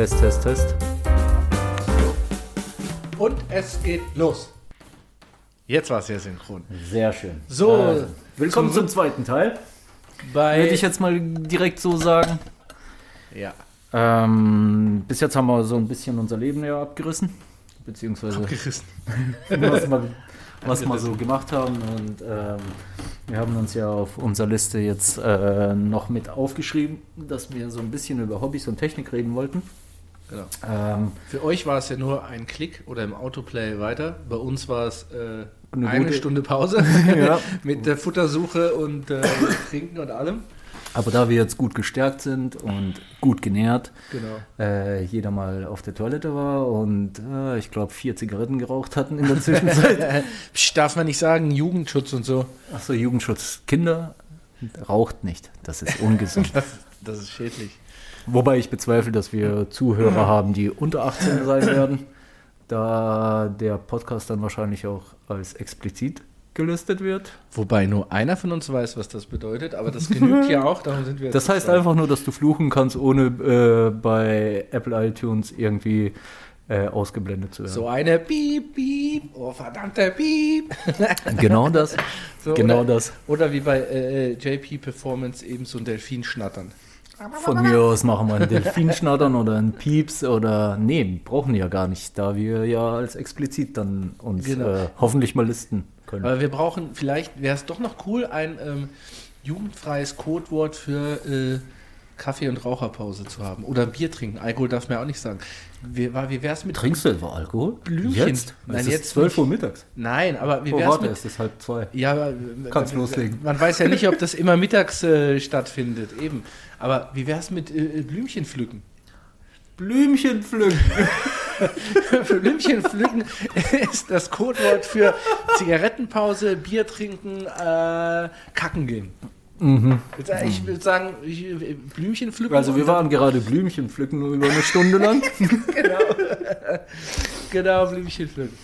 Test, Test, Test. Und es geht los. Jetzt war es sehr synchron. Sehr schön. So, Also, willkommen zum- zum zweiten Teil. Bei Würde ich jetzt mal direkt so sagen. ja, Ähm, bis jetzt haben wir so ein bisschen unser Leben ja abgerissen. Beziehungsweise abgerissen. was wir, was wir so gemacht haben. Und ähm, wir haben uns ja auf unserer Liste jetzt äh, noch mit aufgeschrieben, dass wir so ein bisschen über Hobbys und Technik reden wollten. Genau. Ähm, Für euch war es ja nur ein Klick oder im Autoplay weiter. Bei uns war es äh, Eine eine gute- Stunde Pause Ja. mit der Futtersuche und äh, Trinken und allem. aber da wir jetzt gut gestärkt sind und gut genährt, Genau. äh, jeder mal auf der Toilette war und äh, ich glaube vier Zigaretten geraucht hatten in der Zwischenzeit. Psch, darf man nicht sagen, Jugendschutz und so. Achso, Jugendschutz. Kinder raucht nicht. Das ist ungesund. Das, das ist schädlich. Wobei ich bezweifle, dass wir Zuhörer haben, die unter 18 sein werden, da der Podcast dann wahrscheinlich auch als explizit gelistet wird. Wobei nur einer von uns weiß, was das bedeutet, aber das genügt ja auch, darum sind wir Das heißt zwei. einfach nur, dass du fluchen kannst, ohne äh, bei Apple iTunes irgendwie äh, ausgeblendet zu werden. So eine Piep, Piep, oh verdammter Piep. Genau das. So, genau oder, das. Oder wie bei äh, JP Performance eben so ein Delfin schnattern. Von mir aus machen wir einen Delfinschnattern oder einen Pieps oder nee, brauchen ja gar nicht, da wir ja als explizit dann uns Genau. äh, hoffentlich mal listen können. Aber wir brauchen, vielleicht wäre es doch noch cool, ein ähm, jugendfreies Codewort für äh, Kaffee- und Raucherpause zu haben. Oder Bier trinken. Alkohol darf man ja auch nicht sagen. Wie, wie wäre es mit. Trinkst du etwa Alkohol? Blümchen. Jetzt? Nein, es ist jetzt 12 nicht. Uhr mittags. Nein, aber wie Oh, wäre es warte, mit. es ist halb zwei. Ja, aber, Kannst äh, loslegen. Man weiß ja nicht, ob das immer mittags äh, stattfindet. Eben. Aber wie wäre es mit äh, Blümchen pflücken? Blümchen pflücken. Blümchen pflücken ist das Codewort für Zigarettenpause, Bier trinken, äh, kacken gehen. Ich würde sagen, ich, Blümchen pflücken. Also wir waren gerade Blümchen pflücken nur über eine Stunde lang. genau, genau Blümchen pflücken.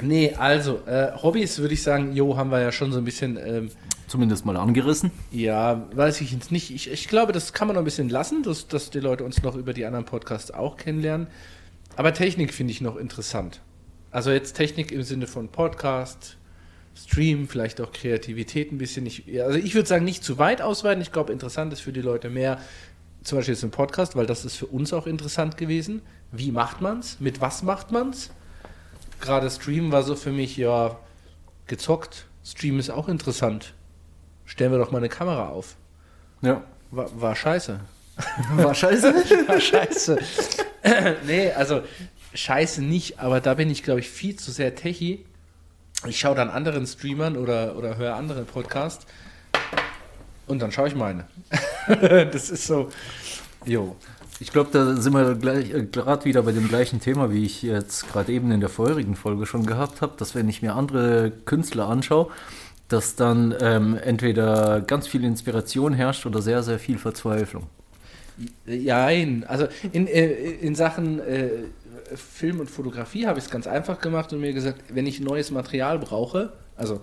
Nee, also äh, Hobbys würde ich sagen, jo, haben wir ja schon so ein bisschen, ähm, Zumindest mal angerissen. ja, weiß ich jetzt nicht. Ich, ich glaube, das kann man noch ein bisschen lassen, dass, dass die Leute uns noch über die anderen Podcasts auch kennenlernen. Aber Technik finde ich noch interessant. Also jetzt Technik im Sinne von Podcast, Stream, vielleicht auch Kreativität ein bisschen. Ich, also ich würde sagen, nicht zu weit ausweiten. Ich glaube, interessant ist für die Leute mehr, zum Beispiel jetzt ein Podcast, weil das ist für uns auch interessant gewesen. Wie macht man's? Mit was macht man's? Gerade Stream war so für mich, ja, gezockt. Stream ist auch interessant. Stellen wir doch mal eine Kamera auf. Ja. War, war scheiße. War scheiße. War scheiße. nee, also scheiße nicht, aber da bin ich, glaube ich, viel zu sehr techy. Ich schaue dann anderen Streamern oder, oder höre andere Podcasts und dann schaue ich meine. das ist so, jo. Ich glaube, da sind wir gleich äh, gerade wieder bei dem gleichen Thema, wie ich jetzt gerade eben in der vorherigen Folge schon gehabt habe, dass wenn ich mir andere Künstler anschaue, dass dann ähm, entweder ganz viel Inspiration herrscht oder sehr, sehr viel Verzweiflung. Nein, also in, äh, in Sachen äh, Film und Fotografie habe ich es ganz einfach gemacht und mir gesagt, wenn ich neues Material brauche, also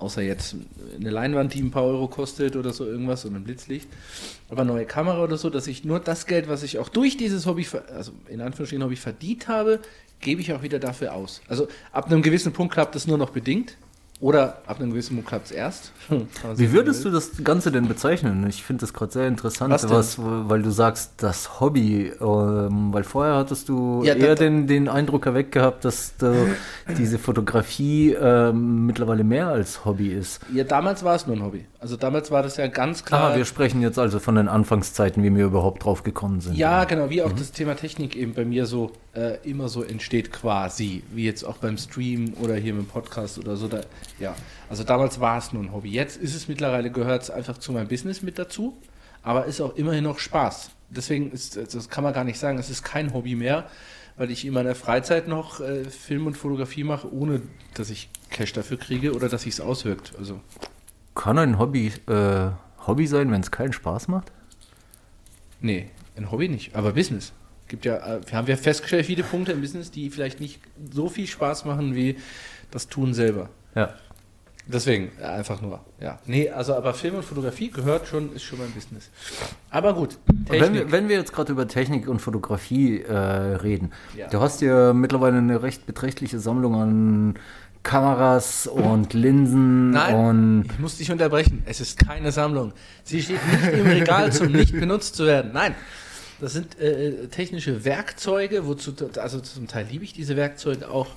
außer jetzt eine Leinwand, die ein paar Euro kostet oder so irgendwas und ein Blitzlicht, aber neue Kamera oder so, dass ich nur das Geld, was ich auch durch dieses Hobby, also in Anführungsstrichen Hobby verdient habe, gebe ich auch wieder dafür aus. Also ab einem gewissen Punkt klappt es nur noch bedingt oder ab einem gewissen Punkt klappt es erst. Wie würdest du das Ganze denn bezeichnen? Ich finde das gerade sehr interessant, Was was, weil du sagst, das Hobby, ähm, weil vorher hattest du Ja, eher den, den Eindruck erweckt gehabt, dass du diese Fotografie ähm, mittlerweile mehr als Hobby ist. Ja, damals war es nur ein Hobby. Also damals war das ja ganz klar. Ah, wir sprechen jetzt also von den Anfangszeiten, wie wir überhaupt drauf gekommen sind. Ja, genau, wie auch das Thema Technik eben bei mir so äh, immer so entsteht quasi, wie jetzt auch beim Stream oder hier dem Podcast oder so. Da, ja, also damals war es nur ein Hobby. Jetzt ist es mittlerweile, gehört es einfach zu meinem Business mit dazu, aber ist auch immerhin noch Spaß. Deswegen ist, das kann man gar nicht sagen, es ist kein Hobby mehr, weil ich in meiner Freizeit noch äh, Film und Fotografie mache, ohne dass ich Cash dafür kriege oder dass sich es auswirkt. Also Kann ein Hobby äh, Hobby sein, wenn es keinen Spaß macht? Nee, ein Hobby nicht, aber Business. Gibt ja, äh, wir haben ja festgestellt, viele Punkte im Business, die vielleicht nicht so viel Spaß machen wie das Tun selber. Ja. Deswegen, äh, einfach nur, ja. Nee, also aber Film und Fotografie gehört schon, ist schon mein Business. Aber gut, Wenn wir, wenn wir jetzt gerade über Technik und Fotografie äh, reden, Ja. du hast ja mittlerweile eine recht beträchtliche Sammlung an Kameras und Linsen Nein. und Ich muss dich unterbrechen. Es ist keine Sammlung. Sie steht nicht im Regal, zum nicht benutzt zu werden. Nein. Das sind äh, technische Werkzeuge, wozu, also zum Teil liebe ich diese Werkzeuge auch.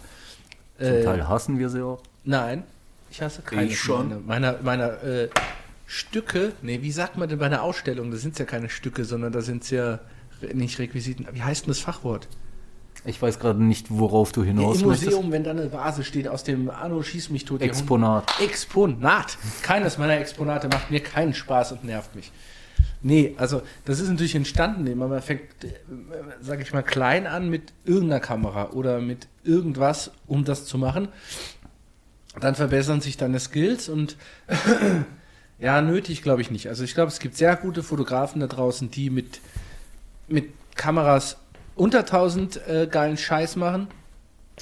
zum Äh, Teil hassen wir sie auch. Nein, ich hasse keine. Ich schon. Meiner, meiner äh, Stücke, nee, wie sagt man denn bei einer Ausstellung? Das sind ja keine Stücke, sondern da sind ja re- nicht Requisiten. Wie heißt denn das Fachwort? Ich weiß gerade nicht, worauf du Ja, hinaus Im möchtest. Museum, wenn da eine Vase steht aus dem Anno Schieß mich tot. Exponat. Exponat. Keines meiner Exponate macht mir keinen Spaß und nervt mich. Nee, also das ist natürlich entstanden. Man fängt, sage ich mal, klein an mit irgendeiner Kamera oder mit irgendwas, um das zu machen. Dann verbessern sich deine Skills und ja, nötig glaube ich nicht. Also ich glaube, es gibt sehr gute Fotografen da draußen, die mit, mit Kameras unter 1000 äh, geilen Scheiß machen.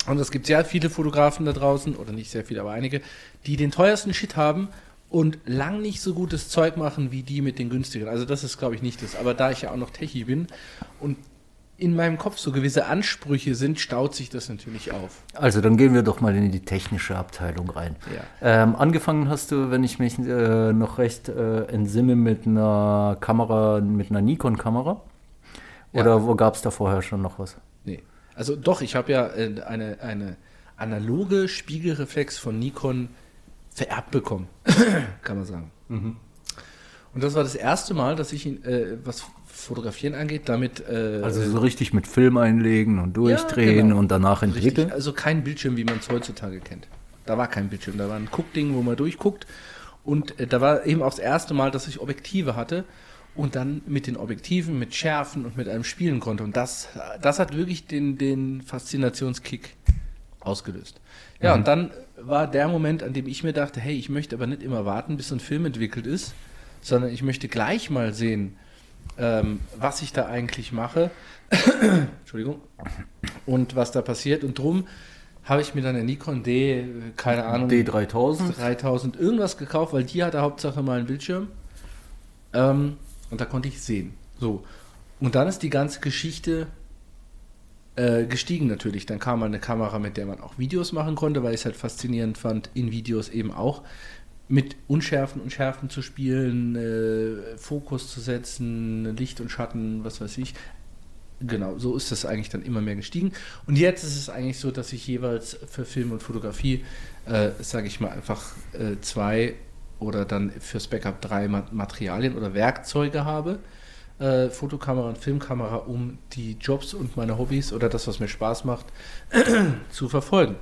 Und es gibt sehr viele Fotografen da draußen, oder nicht sehr viele, aber einige, die den teuersten Shit haben und lang nicht so gutes Zeug machen wie die mit den günstigen. Also das ist, glaube ich, nicht das. Aber da ich ja auch noch Techie bin und in meinem Kopf so gewisse Ansprüche sind, staut sich das natürlich auf. Also dann gehen wir doch mal in die technische Abteilung rein. Ja. Ähm, angefangen hast du, wenn ich mich äh, noch recht äh, entsinne, mit einer Kamera, mit einer Nikon-Kamera. Ja. Oder wo gab es da vorher schon noch was? Nee. Also doch, ich habe ja äh, eine, eine analoge Spiegelreflex von Nikon vererbt bekommen, kann man sagen. Und das war das erste Mal, dass ich, ihn, äh, was Fotografieren angeht, damit... Äh, Also so richtig mit Film einlegen und durchdrehen genau. und danach Richtig, entwickeln. also kein Bildschirm, wie man es heutzutage kennt. Da war kein Bildschirm, da war ein Guckding, wo man durchguckt. Und äh, da war eben auch das erste Mal, dass ich Objektive hatte und dann mit den Objektiven, mit Schärfen und mit einem spielen konnte. Und das, das hat wirklich den, den Faszinationskick ausgelöst. Ja, und dann war der Moment, an dem ich mir dachte, hey, ich möchte aber nicht immer warten, bis so ein Film entwickelt ist, sondern ich möchte gleich mal sehen, ähm, was ich da eigentlich mache. Entschuldigung. Und was da passiert. Und drum habe ich mir dann eine Nikon D, äh, keine Ahnung, D3000. 3000 irgendwas gekauft, weil die hatte Hauptsache mal einen Bildschirm. Ähm, und da konnte ich sehen. So. Und dann ist die ganze Geschichte äh, gestiegen natürlich. Dann kam mal eine Kamera, mit der man auch Videos machen konnte, weil ich es halt faszinierend fand, in Videos eben auch mit Unschärfen und Schärfen zu spielen, äh, Fokus zu setzen, Licht und Schatten, was weiß ich. Genau, so ist das eigentlich dann immer mehr gestiegen. Und jetzt ist es eigentlich so, dass ich jeweils für Film und Fotografie, äh, sage ich mal, einfach äh, zwei oder dann fürs Backup drei Ma Materialien oder Werkzeuge habe. Äh, Fotokamera und Filmkamera, um die Jobs und meine Hobbys oder das, was mir Spaß macht, zu verfolgen.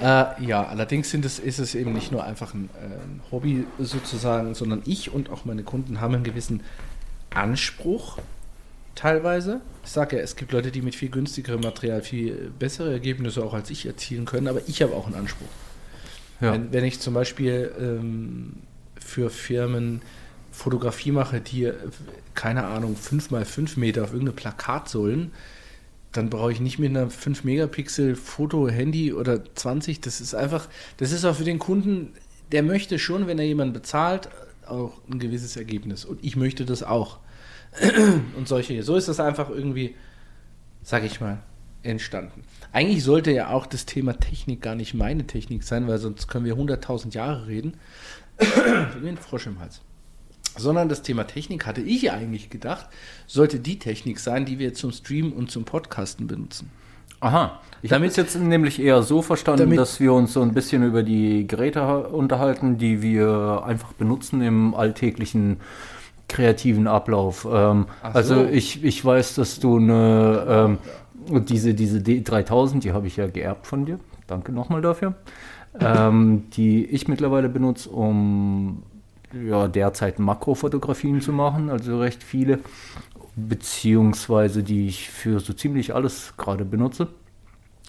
Äh, ja, allerdings sind es, ist es eben nicht nur einfach ein, äh, Hobby sozusagen, sondern ich und auch meine Kunden haben einen gewissen Anspruch teilweise. Ich sage ja, es gibt Leute, die mit viel günstigerem Material viel bessere Ergebnisse auch als ich erzielen können, aber ich habe auch einen Anspruch. Ja. Wenn, wenn ich zum Beispiel ähm, für Firmen Fotografie mache, die, äh, keine Ahnung, 5 mal 5 Meter auf irgendeine Plakatsäulen, dann brauche ich nicht mit einer 5 Megapixel Foto, Handy oder 20. Das ist einfach, das ist auch für den Kunden, der möchte schon, wenn er jemanden bezahlt, auch ein gewisses Ergebnis. Und ich möchte das auch. Und solche, so ist das einfach irgendwie, sag ich mal, entstanden. Eigentlich sollte ja auch das Thema Technik gar nicht meine Technik sein, weil sonst können wir 100.000 Jahre reden. Wie ein Frosch im Hals. Sondern das Thema Technik hatte ich eigentlich gedacht, sollte die Technik sein, die wir zum Streamen und zum Podcasten benutzen. Aha. Ich habe Damit- es jetzt nämlich eher so verstanden, Damit- dass wir uns so ein bisschen über die Geräte ha- unterhalten, die wir einfach benutzen im alltäglichen kreativen Ablauf. Ähm, Ach so. Also ich, ich weiß, dass du eine ähm, diese, diese D3000, die habe ich ja geerbt von dir. Danke nochmal dafür. ähm, die ich mittlerweile benutze, um ja, derzeit Makrofotografien zu machen, also recht viele, beziehungsweise die ich für so ziemlich alles gerade benutze.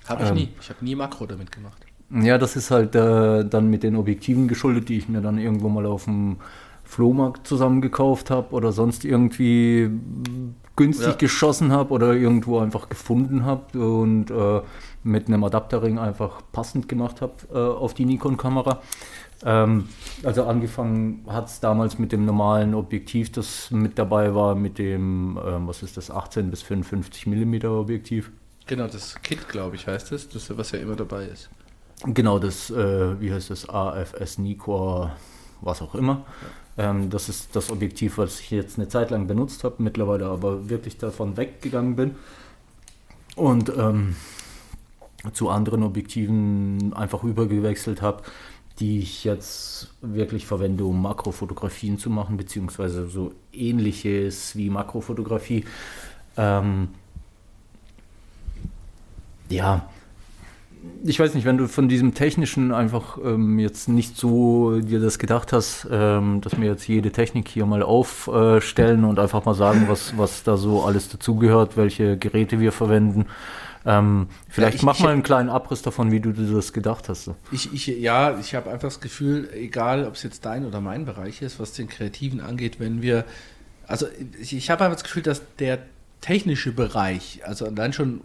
Habe ich Ähm. nie. Ich habe nie Makro damit gemacht. Ja, das ist halt äh, dann mit den Objektiven geschuldet, die ich mir dann irgendwo mal auf dem Flohmarkt zusammengekauft habe oder sonst irgendwie günstig Ja. geschossen habe oder irgendwo einfach gefunden habe und äh, mit einem Adapterring einfach passend gemacht habe äh, auf die Nikon-Kamera. Ähm, also angefangen hat es damals mit dem normalen Objektiv, das mit dabei war, mit dem, ähm, was ist das, 18 bis 55 mm Objektiv. Genau, das Kit, glaube ich, heißt es, das, was ja immer dabei ist. Genau, das, äh, wie heißt das, AFS Nikkor, was auch immer. Ähm, das ist das Objektiv, was ich jetzt eine Zeit lang benutzt habe, mittlerweile aber wirklich davon weggegangen bin. Und ähm, zu anderen Objektiven einfach übergewechselt habe, die ich jetzt wirklich verwende, um Makrofotografien zu machen, beziehungsweise so ähnliches wie Makrofotografie. Ähm, ja, ich weiß nicht, wenn du von diesem technischen einfach ähm, jetzt nicht so dir das gedacht hast, ähm, dass wir jetzt jede Technik hier mal aufstellen und einfach mal sagen, was, was da so alles dazugehört, welche Geräte wir verwenden. Ähm, vielleicht ich- mach ich- mal einen kleinen Abriss davon, wie du dir das gedacht hast. Ich, ich, ja, ich habe einfach das Gefühl, egal ob es jetzt dein oder mein Bereich ist, was den Kreativen angeht, wenn wir, also ich, ich habe einfach das Gefühl, dass der technische Bereich, also allein schon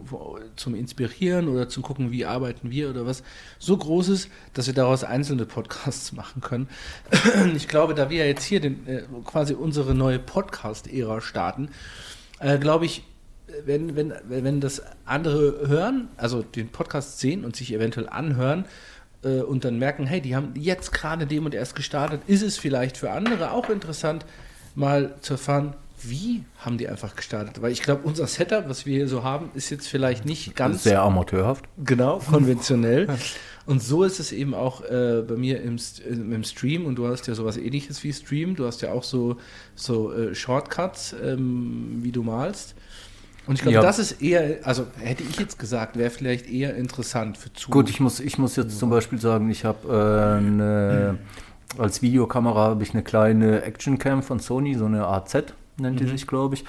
zum Inspirieren oder zum gucken, wie arbeiten wir oder was, so groß ist, dass wir daraus einzelne Podcasts machen können. Ich glaube, da wir jetzt hier den, äh, quasi unsere neue Podcast-Ära starten, äh, glaube ich, wenn, wenn, wenn das andere hören, also den Podcast sehen und sich eventuell anhören äh, und dann merken, hey, die haben jetzt gerade dem und erst gestartet, ist es vielleicht für andere auch interessant, mal zu erfahren, wie haben die einfach gestartet? Weil ich glaube, unser Setup, was wir hier so haben, ist jetzt vielleicht nicht ganz Sehr amateurhaft. Genau, konventionell. Und so ist es eben auch äh, bei mir im, äh, im Stream. Und du hast ja sowas ähnliches wie Stream. Du hast ja auch so, so äh, Shortcuts, ähm, wie du malst. Und ich glaube, Ja. das ist eher, also hätte ich jetzt gesagt, wäre vielleicht eher interessant für Zuhörer. Gut, ich muss, ich muss jetzt zum Beispiel sagen, ich habe äh, eine, als Videokamera habe ich eine kleine Actioncam von Sony, so eine AZ nennt die sich, glaube ich.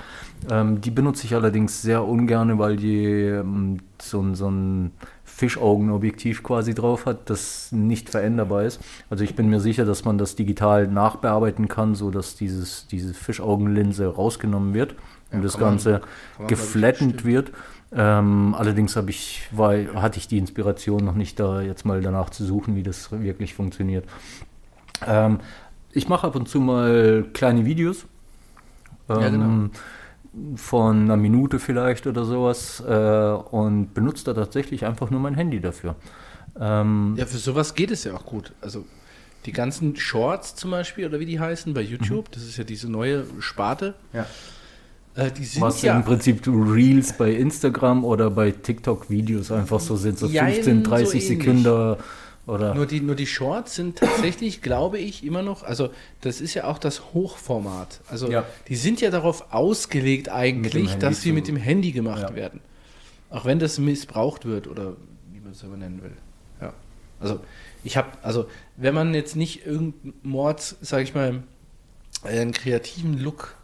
Ähm, die benutze ich allerdings sehr ungern, weil die ähm, so, ein- so ein Fischaugenobjektiv quasi drauf hat, das nicht veränderbar ist. Also ich bin mir sicher, dass man das digital nachbearbeiten kann, sodass dieses, diese Fischaugenlinse rausgenommen wird und Ja, das Ganze man, geflattend wird. Ähm, allerdings habe ich, war, hatte ich die Inspiration noch nicht da jetzt mal danach zu suchen, wie das wirklich funktioniert. Ähm, ich mache ab und zu mal kleine Videos. Ja, genau. ähm, Von einer Minute vielleicht oder sowas äh, und benutze da tatsächlich einfach nur mein Handy dafür. Ähm, Ja, für sowas geht es ja auch gut. Also die ganzen Shorts zum Beispiel, oder wie die heißen, bei YouTube, das ist ja diese neue Sparte, Ja. äh, Was ja im Prinzip Reels bei Instagram oder bei TikTok-Videos einfach so sind, so Jein, 15, 30 so. Sekunden oder. Nur die, nur die Shorts sind tatsächlich, glaube ich, immer noch, also das ist ja auch das Hochformat. Also Ja. die sind ja darauf ausgelegt eigentlich, dass sie mit dem Handy gemacht Ja. werden. Auch wenn das missbraucht wird oder wie man es aber nennen will. Ja. Also ich habe, also wenn man jetzt nicht irgendeinen Mord, sage ich mal, einen kreativen Look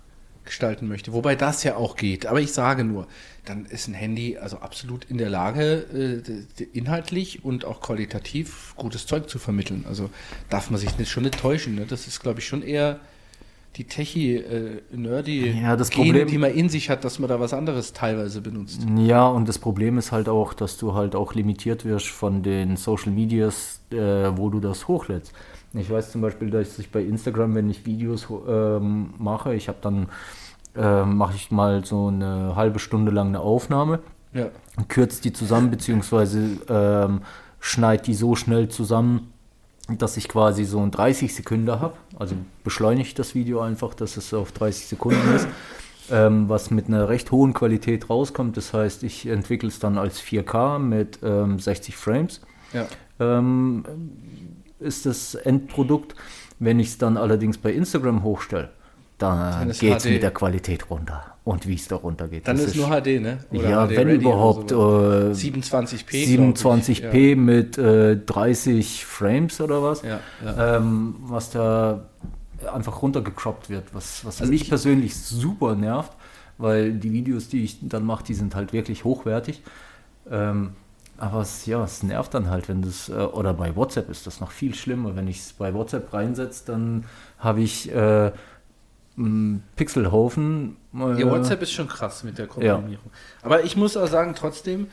gestalten möchte, wobei das ja auch geht, aber ich sage nur, dann ist ein Handy also absolut in der Lage, äh, inhaltlich und auch qualitativ gutes Zeug zu vermitteln. Also darf man sich nicht schon nicht täuschen. Ne? Das ist, glaube ich, schon eher die techie, äh, nerdy Ja, das Gene, Problem- die man in sich hat, dass man da was anderes teilweise benutzt. Ja, und das Problem ist halt auch, dass du halt auch limitiert wirst von den Social Medias, äh, wo du das hochlädst. Ich weiß zum Beispiel, dass ich bei Instagram, wenn ich Videos ähm, mache, ich habe dann äh, mache ich mal so eine halbe Stunde lang eine Aufnahme, Ja. kürze die zusammen, beziehungsweise ähm, schneide die so schnell zusammen, dass ich quasi so ein 30 Sekunden habe. Also beschleunige ich das Video einfach, dass es auf 30 Sekunden ist. Ähm, was mit einer recht hohen Qualität rauskommt. Das heißt, ich entwickle es dann als 4K mit ähm, 60 Frames. Ja. Ähm, ist das Endprodukt. Wenn ich es dann allerdings bei Instagram hochstelle, dann Dann ist geht es mit der Qualität runter. Und wie es da runter geht. Dann das ist nur HD, ne? ja, HD wenn Ready überhaupt oder äh, so. 27p. glaub ich. 27p mit äh, 30 Frames oder was, Ja, ja. Ähm, was da einfach runtergecroppt wird, was, was Also mich ich- persönlich super nervt, weil die Videos, die ich dann mache, die sind halt wirklich hochwertig. Ähm, aber es, ja, es nervt dann halt, wenn das, äh, oder bei WhatsApp ist das noch viel schlimmer. Wenn ich es bei WhatsApp reinsetze, dann habe ich äh, Pixelhaufen. äh, Ja, WhatsApp ist schon krass mit der Komprimierung. Aber ich muss auch sagen, trotzdem,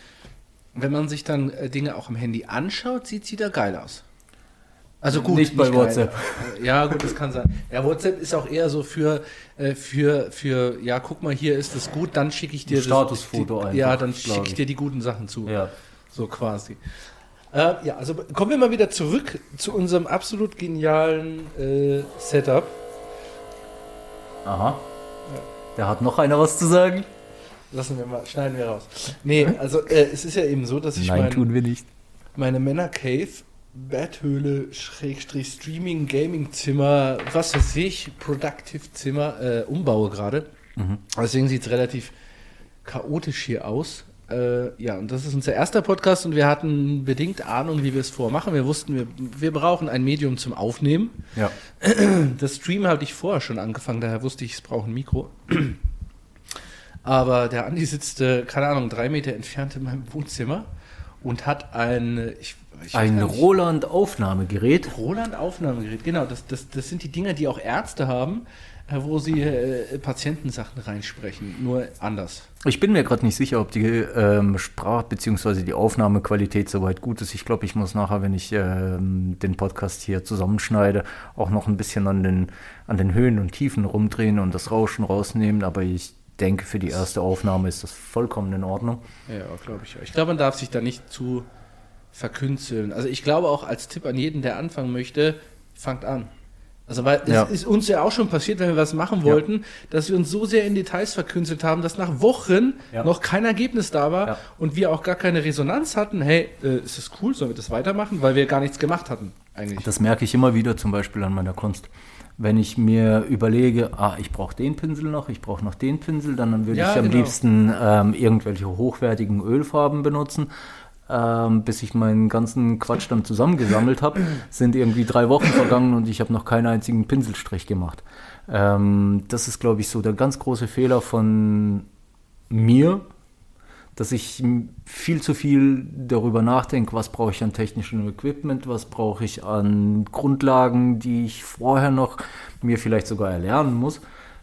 wenn man sich dann äh, Dinge auch am Handy anschaut, sieht sie da geil aus. Also gut, Nicht bei geil. WhatsApp. Ja, gut, das kann sein. Ja, WhatsApp ist auch eher so für, äh, für, für, ja, guck mal, hier ist es gut, dann schicke ich dir Ein Statusfoto die, einfach, Ja, dann schicke ich ich. dir die guten Sachen zu. Ja. So quasi. Äh, ja, also kommen wir mal wieder zurück zu unserem absolut genialen äh, Setup. Aha. Da hat noch einer was zu sagen? Lassen wir mal, schneiden wir raus. Nee, also äh, es ist ja eben so, dass ich Nein, mein, tun wir nicht. meine Männer-Cave, Betthöhle, Schrägstrich, Streaming, Gaming-Zimmer, was weiß ich, Productive-Zimmer äh, umbaue gerade. Deswegen sieht es relativ chaotisch hier aus. Äh, ja, und das ist unser erster Podcast und wir hatten bedingt Ahnung, wie wir es vormachen. Wir wussten, wir, wir brauchen ein Medium zum Aufnehmen. Ja. Das Stream hatte ich vorher schon angefangen, daher wusste ich, es braucht ein Mikro. Aber der Andi sitzt, äh, keine Ahnung, drei Meter entfernt in meinem Wohnzimmer und hat ein, äh, ich, ich Ein Roland-Aufnahmegerät. Roland-Aufnahmegerät. Genau, das, das, das sind die Dinger, die auch Ärzte haben, wo sie äh, Patientensachen reinsprechen, nur anders. Ich bin mir gerade nicht sicher, ob die ähm, Sprach- bzw. die Aufnahmequalität soweit gut ist. Ich glaube, ich muss nachher, wenn ich ähm, den Podcast hier zusammenschneide, auch noch ein bisschen an den, an den Höhen und Tiefen rumdrehen und das Rauschen rausnehmen. Aber ich denke, für die erste Aufnahme ist das vollkommen in Ordnung. Ja, glaube ich. Ich glaube, man darf sich da nicht zu verkünsteln. Also ich glaube auch als Tipp an jeden, der anfangen möchte, fangt an. Also weil Ja. es ist uns ja auch schon passiert, wenn wir was machen wollten, dass wir uns so sehr in Details verkünstelt haben, dass nach Wochen Ja. noch kein Ergebnis da war Ja. und wir auch gar keine Resonanz hatten. Hey, äh, ist das cool? Sollen wir das weitermachen? Weil wir gar nichts gemacht hatten eigentlich. Das merke ich immer wieder zum Beispiel an meiner Kunst. Wenn ich mir überlege, ah, ich brauche den Pinsel noch, ich brauche noch den Pinsel, dann würde Ja, ich am genau. liebsten ähm, irgendwelche hochwertigen Ölfarben benutzen. Ähm, bis ich meinen ganzen Quatsch dann zusammengesammelt habe, sind irgendwie drei Wochen vergangen und ich habe noch keinen einzigen Pinselstrich gemacht. Ähm, das ist, glaube ich, so der ganz große Fehler von mir, dass ich viel zu viel darüber nachdenke, was brauche ich an technischem Equipment, was brauche ich an Grundlagen, die ich vorher noch mir vielleicht sogar erlernen muss,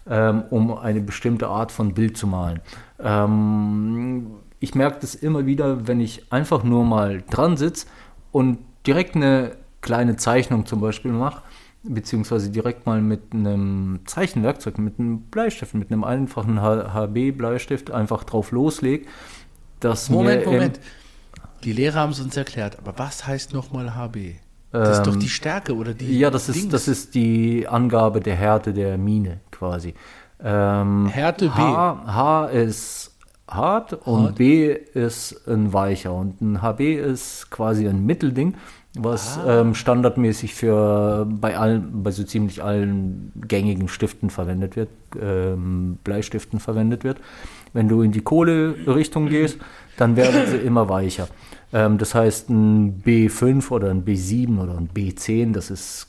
ähm, um eine bestimmte Art von Bild zu malen. Ähm, ich merke das immer wieder, wenn ich einfach nur mal dran sitze und direkt eine kleine Zeichnung zum Beispiel mache, beziehungsweise direkt mal mit einem Zeichenwerkzeug, mit einem Bleistift, mit einem einfachen HB-Bleistift einfach drauf loslege. Dass Moment, mir Moment. Die Lehrer haben es uns erklärt, aber was heißt nochmal HB? Das ist doch Ähm, die Stärke oder die. Ja, das ist, das ist die Angabe der Härte der Mine quasi. Ähm, Härte B. H, H ist hart und Hart. B ist ein weicher. Und ein HB ist quasi ein Mittelding, was Ah. ähm, standardmäßig für bei allen, bei so ziemlich allen gängigen Stiften verwendet wird, ähm, Bleistiften verwendet wird. Wenn du in die Kohle-Richtung gehst, dann werden sie immer weicher. Ähm, das heißt, ein B5 oder ein B7 oder ein B10, das ist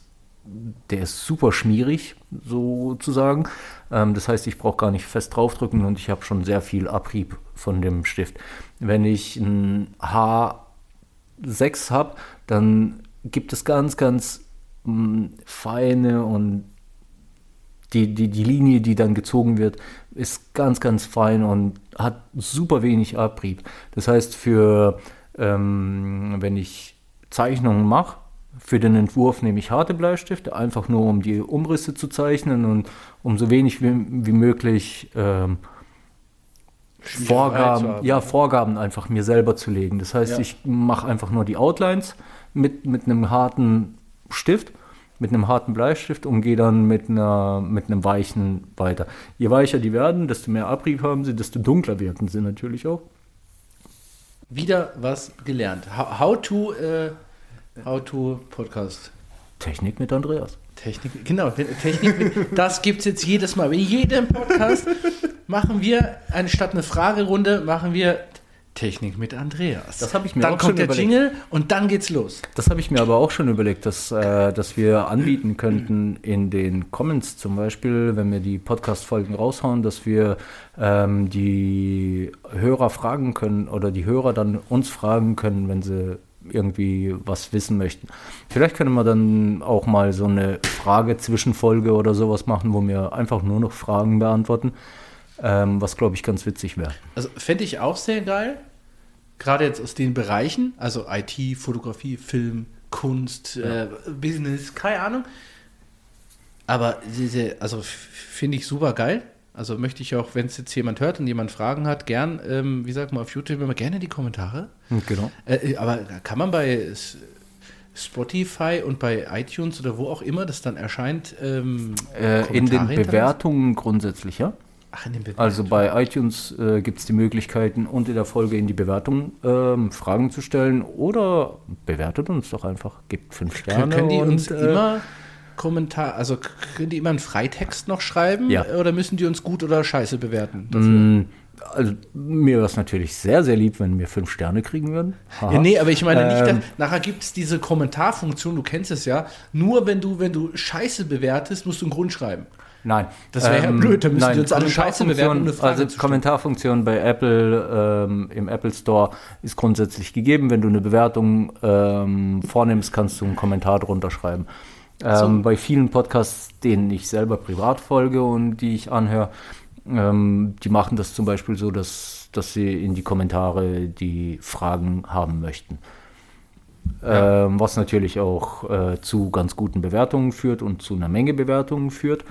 der ist super schmierig, sozusagen. Ähm, das heißt, ich brauche gar nicht fest draufdrücken und ich habe schon sehr viel Abrieb von dem Stift. Wenn ich ein H6 habe, dann gibt es ganz, ganz mh, feine und die, die, die Linie, die dann gezogen wird, ist ganz, ganz fein und hat super wenig Abrieb. Das heißt, für ähm, wenn ich Zeichnungen mache, für den Entwurf nehme ich harte Bleistifte, einfach nur um die Umrisse zu zeichnen und um so wenig wie, wie möglich ähm, Vorgaben, ja, Vorgaben einfach mir selber zu legen. Das heißt, Ja. ich mache einfach nur die Outlines mit, mit einem harten Stift, mit einem harten Bleistift und gehe dann mit, einer, mit einem weichen weiter. Je weicher die werden, desto mehr Abrieb haben sie, desto dunkler wirken sie natürlich auch. Wieder was gelernt. How, how to, äh, how to Podcast. Technik mit Andreas. Technik, genau, Technik, das gibt es jetzt jedes Mal. In jedem Podcast machen wir, anstatt eine Fragerunde, machen wir Technik mit Andreas. Das habe ich mir Dann auch kommt schon der überlegt. Jingle und dann geht's los. Das habe ich mir aber auch schon überlegt, dass, äh, dass wir anbieten könnten in den Comments zum Beispiel, wenn wir die Podcast-Folgen raushauen, dass wir ähm, die Hörer fragen können oder die Hörer dann uns fragen können, wenn sie irgendwie was wissen möchten. Vielleicht können wir dann auch mal so eine Frage-Zwischenfolge oder sowas machen, wo wir einfach nur noch Fragen beantworten, ähm, was glaube ich ganz witzig wäre. Also fände ich auch sehr geil. Gerade jetzt aus den Bereichen, also IT, Fotografie, Film, Kunst, ja. äh, Business, keine Ahnung. Aber diese, also finde ich super geil. Also möchte ich auch, wenn es jetzt jemand hört und jemand Fragen hat, gern, ähm, wie sagt man auf YouTube immer, gerne die Kommentare. Genau. Äh, aber kann man bei Spotify und bei iTunes oder wo auch immer das dann erscheint? Ähm, äh, in den Bewertungen grundsätzlich, ja. Ach, in den Bewertungen. Also bei iTunes äh, gibt es die Möglichkeiten, unter der Folge in die Bewertung ähm, Fragen zu stellen oder bewertet uns doch einfach, gibt fünf Sterne. Können die und, uns äh, immer Kommentar, also können die immer einen Freitext noch schreiben ja. oder müssen die uns gut oder scheiße bewerten? Mm, also mir wäre es natürlich sehr, sehr lieb, wenn wir fünf Sterne kriegen würden. Ja, nee, aber ich meine nicht, ähm, nachher gibt es diese Kommentarfunktion, du kennst es ja, nur wenn du, wenn du Scheiße bewertest, musst du einen Grund schreiben. Nein. Das wäre ähm, ja blöd, dann müssen nein, die uns alle Scheiße bewerten. Um also Kommentarfunktion bei Apple ähm, im Apple Store ist grundsätzlich gegeben. Wenn du eine Bewertung ähm, vornimmst, kannst du einen Kommentar drunter schreiben. So. Ähm, bei vielen Podcasts, denen ich selber privat folge und die ich anhöre, ähm, die machen das zum Beispiel so, dass, dass sie in die Kommentare die Fragen haben möchten. Ja. Ähm, was natürlich auch äh, zu ganz guten Bewertungen führt und zu einer Menge Bewertungen führt.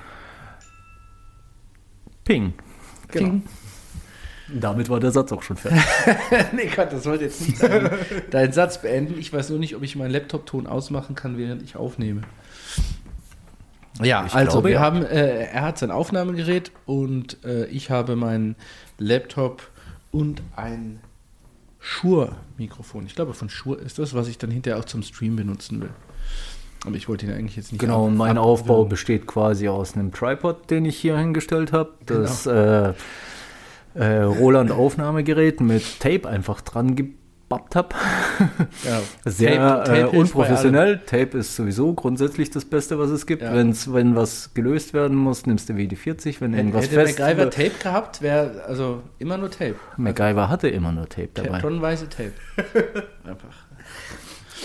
Ping. Genau. Ping. Damit war der Satz auch schon fertig. nee, Gott, das wollte jetzt nicht deinen, deinen Satz beenden. Ich weiß nur nicht, ob ich meinen Laptop-Ton ausmachen kann, während ich aufnehme. Ja, ich also glaube, wir ja. haben, äh, er hat sein Aufnahmegerät und äh, ich habe meinen Laptop und ein Shure-Mikrofon. Ich glaube, von Shure ist das, was ich dann hinterher auch zum Stream benutzen will. Aber ich wollte ihn eigentlich jetzt nicht. Genau, und mein Aufbau besteht quasi aus einem Tripod, den ich hier hingestellt habe. Das genau. äh, äh, Roland Aufnahmegerät mit Tape einfach dran gibt habe. Ja. Sehr Tape, Tape äh, unprofessionell. Tape ist sowieso grundsätzlich das Beste, was es gibt. Ja. Wenn's, wenn was gelöst werden muss, nimmst du WD-40. Wenn irgendwas Hätte fest MacGyver Tape gehabt, wäre also immer nur Tape. MacGyver hatte immer nur Tape dabei. Tonnenweise Tape. Einfach.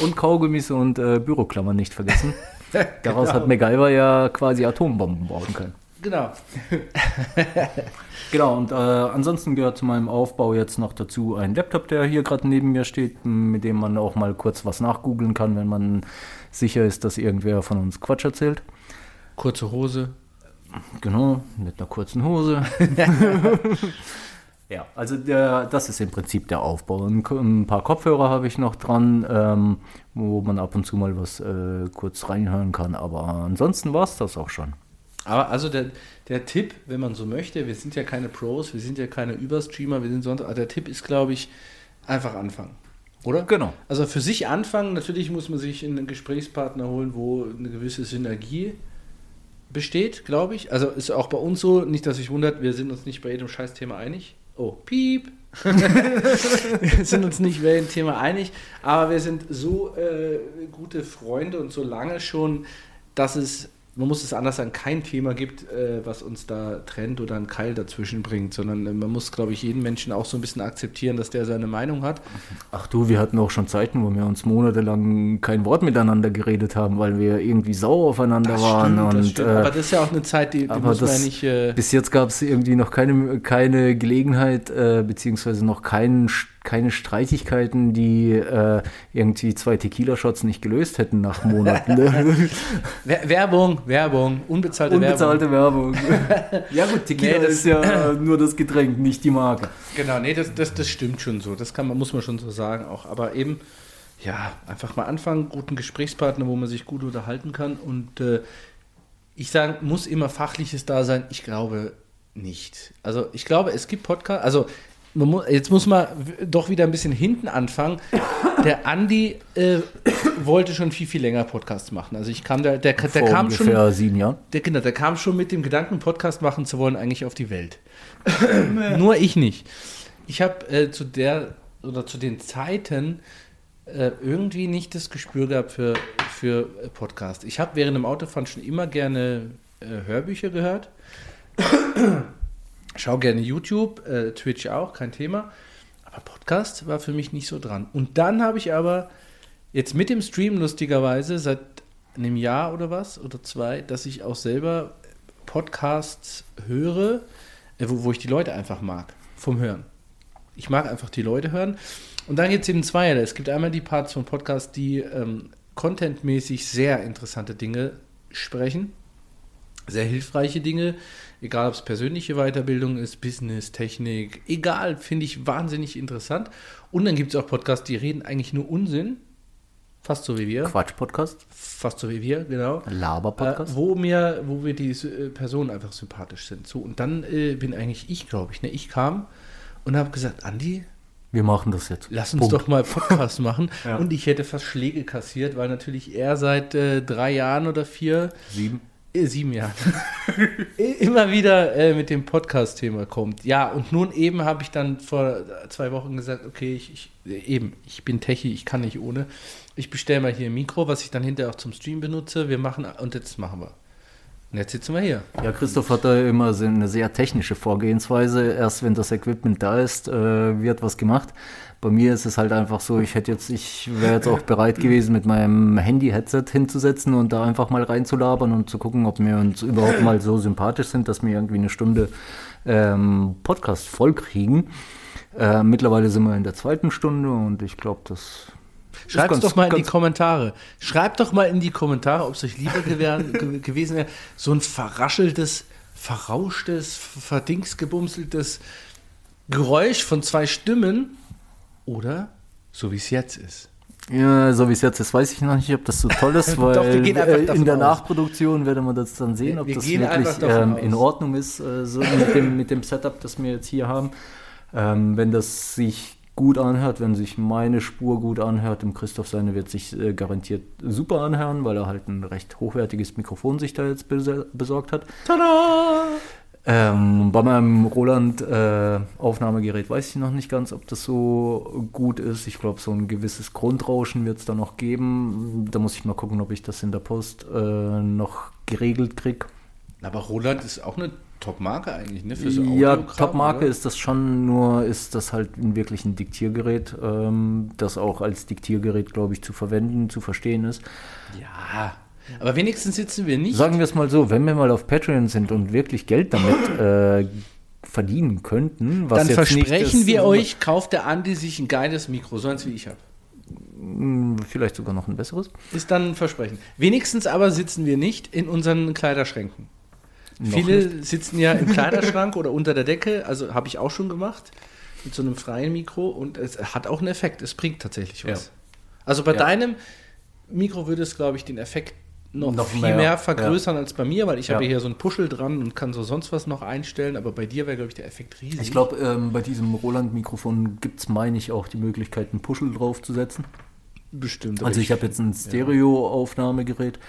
Und Kaugummis und äh, Büroklammern nicht vergessen. Daraus genau. hat MacGyver ja quasi Atombomben bauen können. Genau. genau, und äh, ansonsten gehört zu meinem Aufbau jetzt noch dazu ein Laptop, der hier gerade neben mir steht, mit dem man auch mal kurz was nachgoogeln kann, wenn man sicher ist, dass irgendwer von uns Quatsch erzählt. Kurze Hose. Genau, mit einer kurzen Hose. ja, also der, das ist im Prinzip der Aufbau. Ein, ein paar Kopfhörer habe ich noch dran, ähm, wo man ab und zu mal was äh, kurz reinhören kann, aber ansonsten war es das auch schon. Aber also der, der Tipp, wenn man so möchte, wir sind ja keine Pros, wir sind ja keine Überstreamer, wir sind sonst, aber der Tipp ist, glaube ich, einfach anfangen. Oder? Genau. Also für sich anfangen, natürlich muss man sich einen Gesprächspartner holen, wo eine gewisse Synergie besteht, glaube ich. Also ist auch bei uns so, nicht, dass sich wundert, wir sind uns nicht bei jedem Scheißthema einig. Oh, piep. wir sind uns nicht bei jedem Thema einig, aber wir sind so äh, gute Freunde und so lange schon, dass es man muss es anders sagen, kein Thema gibt, äh, was uns da trennt oder einen Keil dazwischen bringt, sondern äh, man muss, glaube ich, jeden Menschen auch so ein bisschen akzeptieren, dass der seine Meinung hat. Ach du, wir hatten auch schon Zeiten, wo wir uns monatelang kein Wort miteinander geredet haben, weil wir irgendwie sauer aufeinander das waren. Stimmt, und, das äh, aber das ist ja auch eine Zeit, die, die muss das, man ja nicht. Äh, bis jetzt gab es irgendwie noch keine, keine Gelegenheit, äh, beziehungsweise noch keinen keine Streitigkeiten, die äh, irgendwie zwei Tequila-Shots nicht gelöst hätten nach Monaten. Werbung, Werbung, unbezahlte, unbezahlte Werbung. Werbung. ja gut, Tequila nee, ist ja nur das Getränk, nicht die Marke. Genau, nee, das, das, das stimmt schon so. Das kann man, muss man schon so sagen auch. Aber eben, ja, einfach mal anfangen, guten Gesprächspartner, wo man sich gut unterhalten kann. Und äh, ich sage, muss immer Fachliches da sein? Ich glaube nicht. Also ich glaube, es gibt Podcasts, also muss, jetzt muss man doch wieder ein bisschen hinten anfangen. Der Andi äh, wollte schon viel, viel länger Podcasts machen. Also ich kam, der, der, der Vor kam ungefähr schon. sieben Jahren. Der, genau, der kam schon mit dem Gedanken, Podcast machen zu wollen, eigentlich auf die Welt. Nur ich nicht. Ich habe äh, zu der oder zu den Zeiten äh, irgendwie nicht das Gespür gehabt für, für Podcast. Ich habe während dem Autofahren schon immer gerne äh, Hörbücher gehört. Schau gerne YouTube, äh, Twitch auch, kein Thema. Aber Podcast war für mich nicht so dran. Und dann habe ich aber jetzt mit dem Stream lustigerweise seit einem Jahr oder was oder zwei, dass ich auch selber Podcasts höre, äh, wo, wo ich die Leute einfach mag, vom Hören. Ich mag einfach die Leute hören. Und dann gibt es eben zwei. Es gibt einmal die Parts von Podcasts, die ähm, contentmäßig sehr interessante Dinge sprechen, sehr hilfreiche Dinge, egal ob es persönliche Weiterbildung ist, Business, Technik, egal, finde ich wahnsinnig interessant. Und dann gibt es auch Podcasts, die reden eigentlich nur Unsinn, fast so wie wir. Quatsch-Podcast. Fast so wie wir, genau. Laber-Podcast. Äh, wo mir, wo wir die äh, Personen einfach sympathisch sind. So, und dann äh, bin eigentlich ich, glaube ich, ne? Ich kam und habe gesagt, Andi, wir machen das jetzt. Lass uns Punkt. doch mal Podcast machen. Ja. Und ich hätte fast Schläge kassiert, weil natürlich er seit äh, drei Jahren oder vier, Sieben. Äh, sieben Jahren, immer wieder äh, mit dem Podcast-Thema kommt. Ja, und nun eben habe ich dann vor zwei Wochen gesagt, okay, ich, ich äh, eben, ich bin Techie, ich kann nicht ohne. Ich bestelle mal hier ein Mikro, was ich dann hinterher auch zum Stream benutze. Wir machen, und jetzt machen wir. Jetzt sitzen wir hier. Ja, Christoph hat da immer so eine sehr technische Vorgehensweise. Erst wenn das Equipment da ist, äh, wird was gemacht. Bei mir ist es halt einfach so, ich hätte jetzt, ich wäre jetzt auch bereit gewesen, mit meinem Handy-Headset hinzusetzen und da einfach mal reinzulabern und zu gucken, ob wir uns überhaupt mal so sympathisch sind, dass wir irgendwie eine Stunde ähm, Podcast vollkriegen. Äh, mittlerweile sind wir in der zweiten Stunde und ich glaube, das Schreibt doch mal in die Kommentare. Schreibt doch mal in die Kommentare, ob es euch lieber gewär, ge gewesen wäre, so ein verrascheltes, verrauschtes, verdingsgebumseltes Geräusch von zwei Stimmen oder so wie es jetzt ist. Ja, so wie es jetzt ist, weiß ich noch nicht, ob das so toll ist, weil Doch, wir gehen einfach äh, in der aus. Nachproduktion werden wir das dann sehen, ob wir das wirklich ähm, in. Ordnung ist, äh, so mit dem, mit dem Setup, das wir jetzt hier haben. Ähm, wenn das sich gut anhört, wenn sich meine Spur gut anhört, dem Christoph seine wird sich äh, garantiert super anhören, weil er halt ein recht hochwertiges Mikrofon sich da jetzt bes besorgt hat. Tada! Ähm, bei meinem Roland äh, weiß ich noch nicht ganz, ob das so gut ist. Ich glaube, so ein gewisses Grundrauschen wird es da noch geben. Da muss ich mal gucken, ob ich das in der Post äh, noch geregelt kriege. Aber Roland ist auch eine Top-Marke eigentlich, ne? Für so Ja, Top-Marke ist das schon, nur ist das halt wirklich ein Diktiergerät, ähm, das auch als Diktiergerät, glaube ich, zu verwenden, zu verstehen ist. Ja. Aber wenigstens sitzen wir nicht. Sagen wir es mal so, wenn wir mal auf Patreon sind und wirklich Geld damit äh, verdienen könnten, was dann versprechen nicht wir euch, kauft der Andi sich ein geiles Mikro, so eins wie ich habe. Hm, Vielleicht sogar noch ein besseres. Ist dann ein Versprechen. Wenigstens aber sitzen wir nicht in unseren Kleiderschränken. Noch Viele sitzen ja im Kleiderschrank oder unter der Decke, also habe ich auch schon gemacht, mit so einem freien Mikro und es hat auch einen Effekt, es bringt tatsächlich was. Ja. Also bei Ja. deinem Mikro würde es, glaube ich, den Effekt noch, Noch viel mehr, mehr, ja. vergrößern als bei mir, weil ich Ja. habe hier so ein Puschel dran und kann so sonst was noch einstellen, aber bei dir wäre, glaube ich, der Effekt riesig. Ich glaube, ähm, bei diesem Roland-Mikrofon gibt es, meine ich, auch die Möglichkeit, einen Puschel draufzusetzen. bestimmt. Also ich habe jetzt ein Stereo-Aufnahmegerät.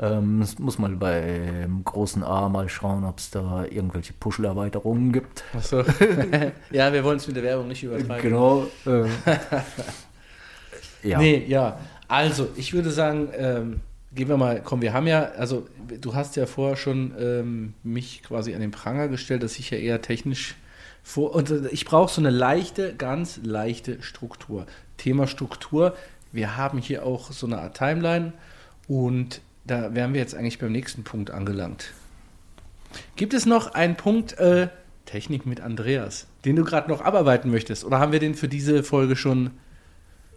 Ähm, es muss mal beim großen A mal schauen, ob es da irgendwelche Puschelerweiterungen gibt. Achso. ja, wir wollen es mit der Werbung nicht übertreiben. Genau. ähm, ja. Nee, ja. Also, ich würde sagen, ähm, gehen wir mal, komm, wir haben ja, also du hast ja vorher schon ähm, mich quasi an den Pranger gestellt, dass ich ja eher technisch vor. Und äh, ich brauche so eine leichte, ganz leichte Struktur. Thema Struktur. Wir haben hier auch so eine Art Timeline und da wären wir jetzt eigentlich beim nächsten Punkt angelangt. Gibt es noch einen Punkt äh, Technik mit Andreas, den du gerade noch abarbeiten möchtest? Oder haben wir den für diese Folge schon,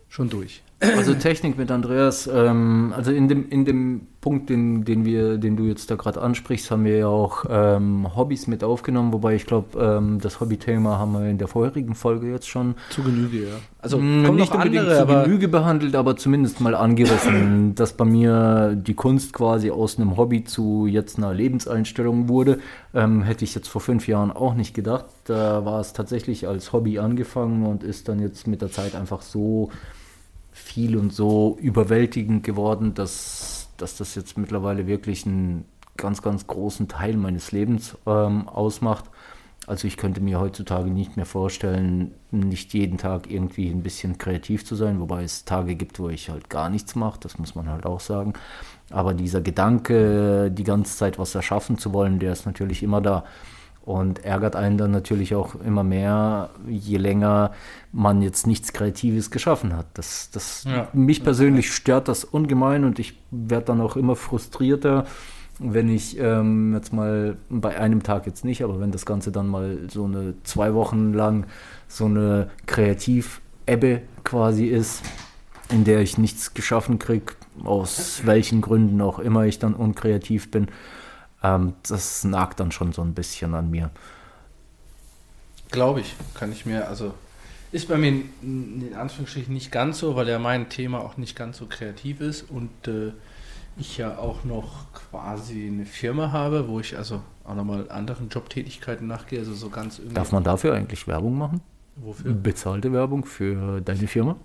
schon durch? Also Technik mit Andreas, ähm, also in dem, in dem Punkt, den, den, wir, den du jetzt da gerade ansprichst, haben wir ja auch ähm, Hobbys mit aufgenommen, wobei ich glaube, ähm, das Hobbythema haben wir in der vorherigen Folge jetzt schon Zu Genüge, ja. Also Mm, kommen nicht unbedingt andere, zu Genüge behandelt, aber zumindest mal angerissen, dass bei mir die Kunst quasi aus einem Hobby zu jetzt einer Lebenseinstellung wurde, ähm, hätte ich jetzt vor fünf Jahren auch nicht gedacht. Da war es tatsächlich als Hobby angefangen und ist dann jetzt mit der Zeit einfach so viel und so überwältigend geworden, dass, dass das jetzt mittlerweile wirklich einen ganz, ganz großen Teil meines Lebens ähm, ausmacht. Also ich könnte mir heutzutage nicht mehr vorstellen, nicht jeden Tag irgendwie ein bisschen kreativ zu sein, wobei es Tage gibt, wo ich halt gar nichts mache, das muss man halt auch sagen. Aber dieser Gedanke, die ganze Zeit was erschaffen zu wollen, der ist natürlich immer da. Und ärgert einen dann natürlich auch immer mehr, je länger man jetzt nichts Kreatives geschaffen hat. Das, das, Ja. Mich persönlich stört das ungemein und ich werde dann auch immer frustrierter, wenn ich ähm, jetzt mal bei einem Tag jetzt nicht, aber wenn das Ganze dann mal so eine zwei Wochen lang so eine Kreativ-Ebbe quasi ist, in der ich nichts geschaffen kriege, aus welchen Gründen auch immer ich dann unkreativ bin, ähm, das nagt dann schon so ein bisschen an mir. Glaube ich, kann ich mir, also ist bei mir in, in Anführungsstrichen nicht ganz so, weil ja mein Thema auch nicht ganz so kreativ ist und äh, ich ja auch noch quasi eine Firma habe, wo ich also auch nochmal anderen Jobtätigkeiten nachgehe, also so ganz irgendwie. Darf man dafür eigentlich Werbung machen? Wofür? Bezahlte Werbung für deine Firma?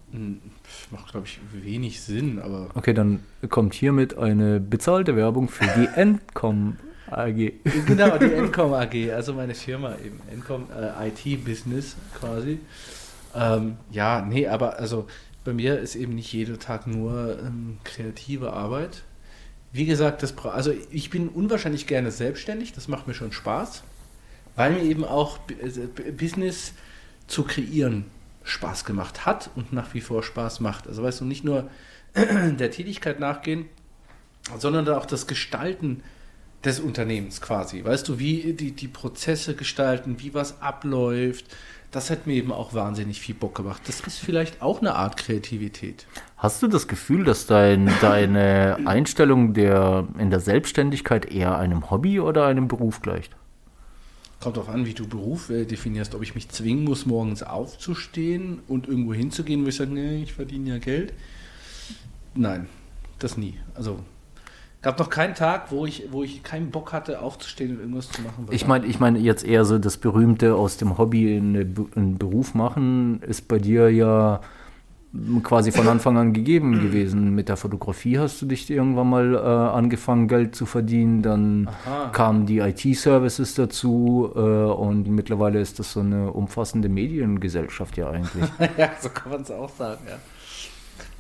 Macht, glaube ich, wenig Sinn, aber Okay, dann kommt hiermit eine bezahlte Werbung für die Encom AG. Genau, die Encom AG, also meine Firma eben, Encom äh, IT-Business quasi. Ähm, ja, nee, aber also bei mir ist eben nicht jeder Tag nur ähm, kreative Arbeit. Wie gesagt, das bra- also ich bin unwahrscheinlich gerne selbstständig, das macht mir schon Spaß, weil mir eben auch B- äh, B- Business zu kreieren Spaß gemacht hat und nach wie vor Spaß macht. Also weißt du, nicht nur der Tätigkeit nachgehen, sondern auch das Gestalten des Unternehmens quasi. Weißt du, wie die, die Prozesse gestalten, wie was abläuft. Das hat mir eben auch wahnsinnig viel Bock gemacht. Das ist vielleicht auch eine Art Kreativität. Hast du das Gefühl, dass dein, deine Einstellung der, in der Selbstständigkeit eher einem Hobby oder einem Beruf gleicht? Kommt darauf an, wie du Beruf äh, definierst. Ob ich mich zwingen muss, morgens aufzustehen und irgendwo hinzugehen, wo ich sage, nee, ich verdiene ja Geld. Nein, das nie. Also gab noch keinen Tag, wo ich, wo ich keinen Bock hatte, aufzustehen und irgendwas zu machen. Ich meine ich meine jetzt eher so das berühmte aus dem Hobby in einen Beruf machen, ist bei dir ja quasi von Anfang an gegeben gewesen. Mit der Fotografie hast du dich irgendwann mal äh, angefangen, Geld zu verdienen. Dann Aha. kamen die IT-Services dazu äh, und mittlerweile ist das so eine umfassende Mediengesellschaft ja eigentlich. ja, so kann man es auch sagen, ja.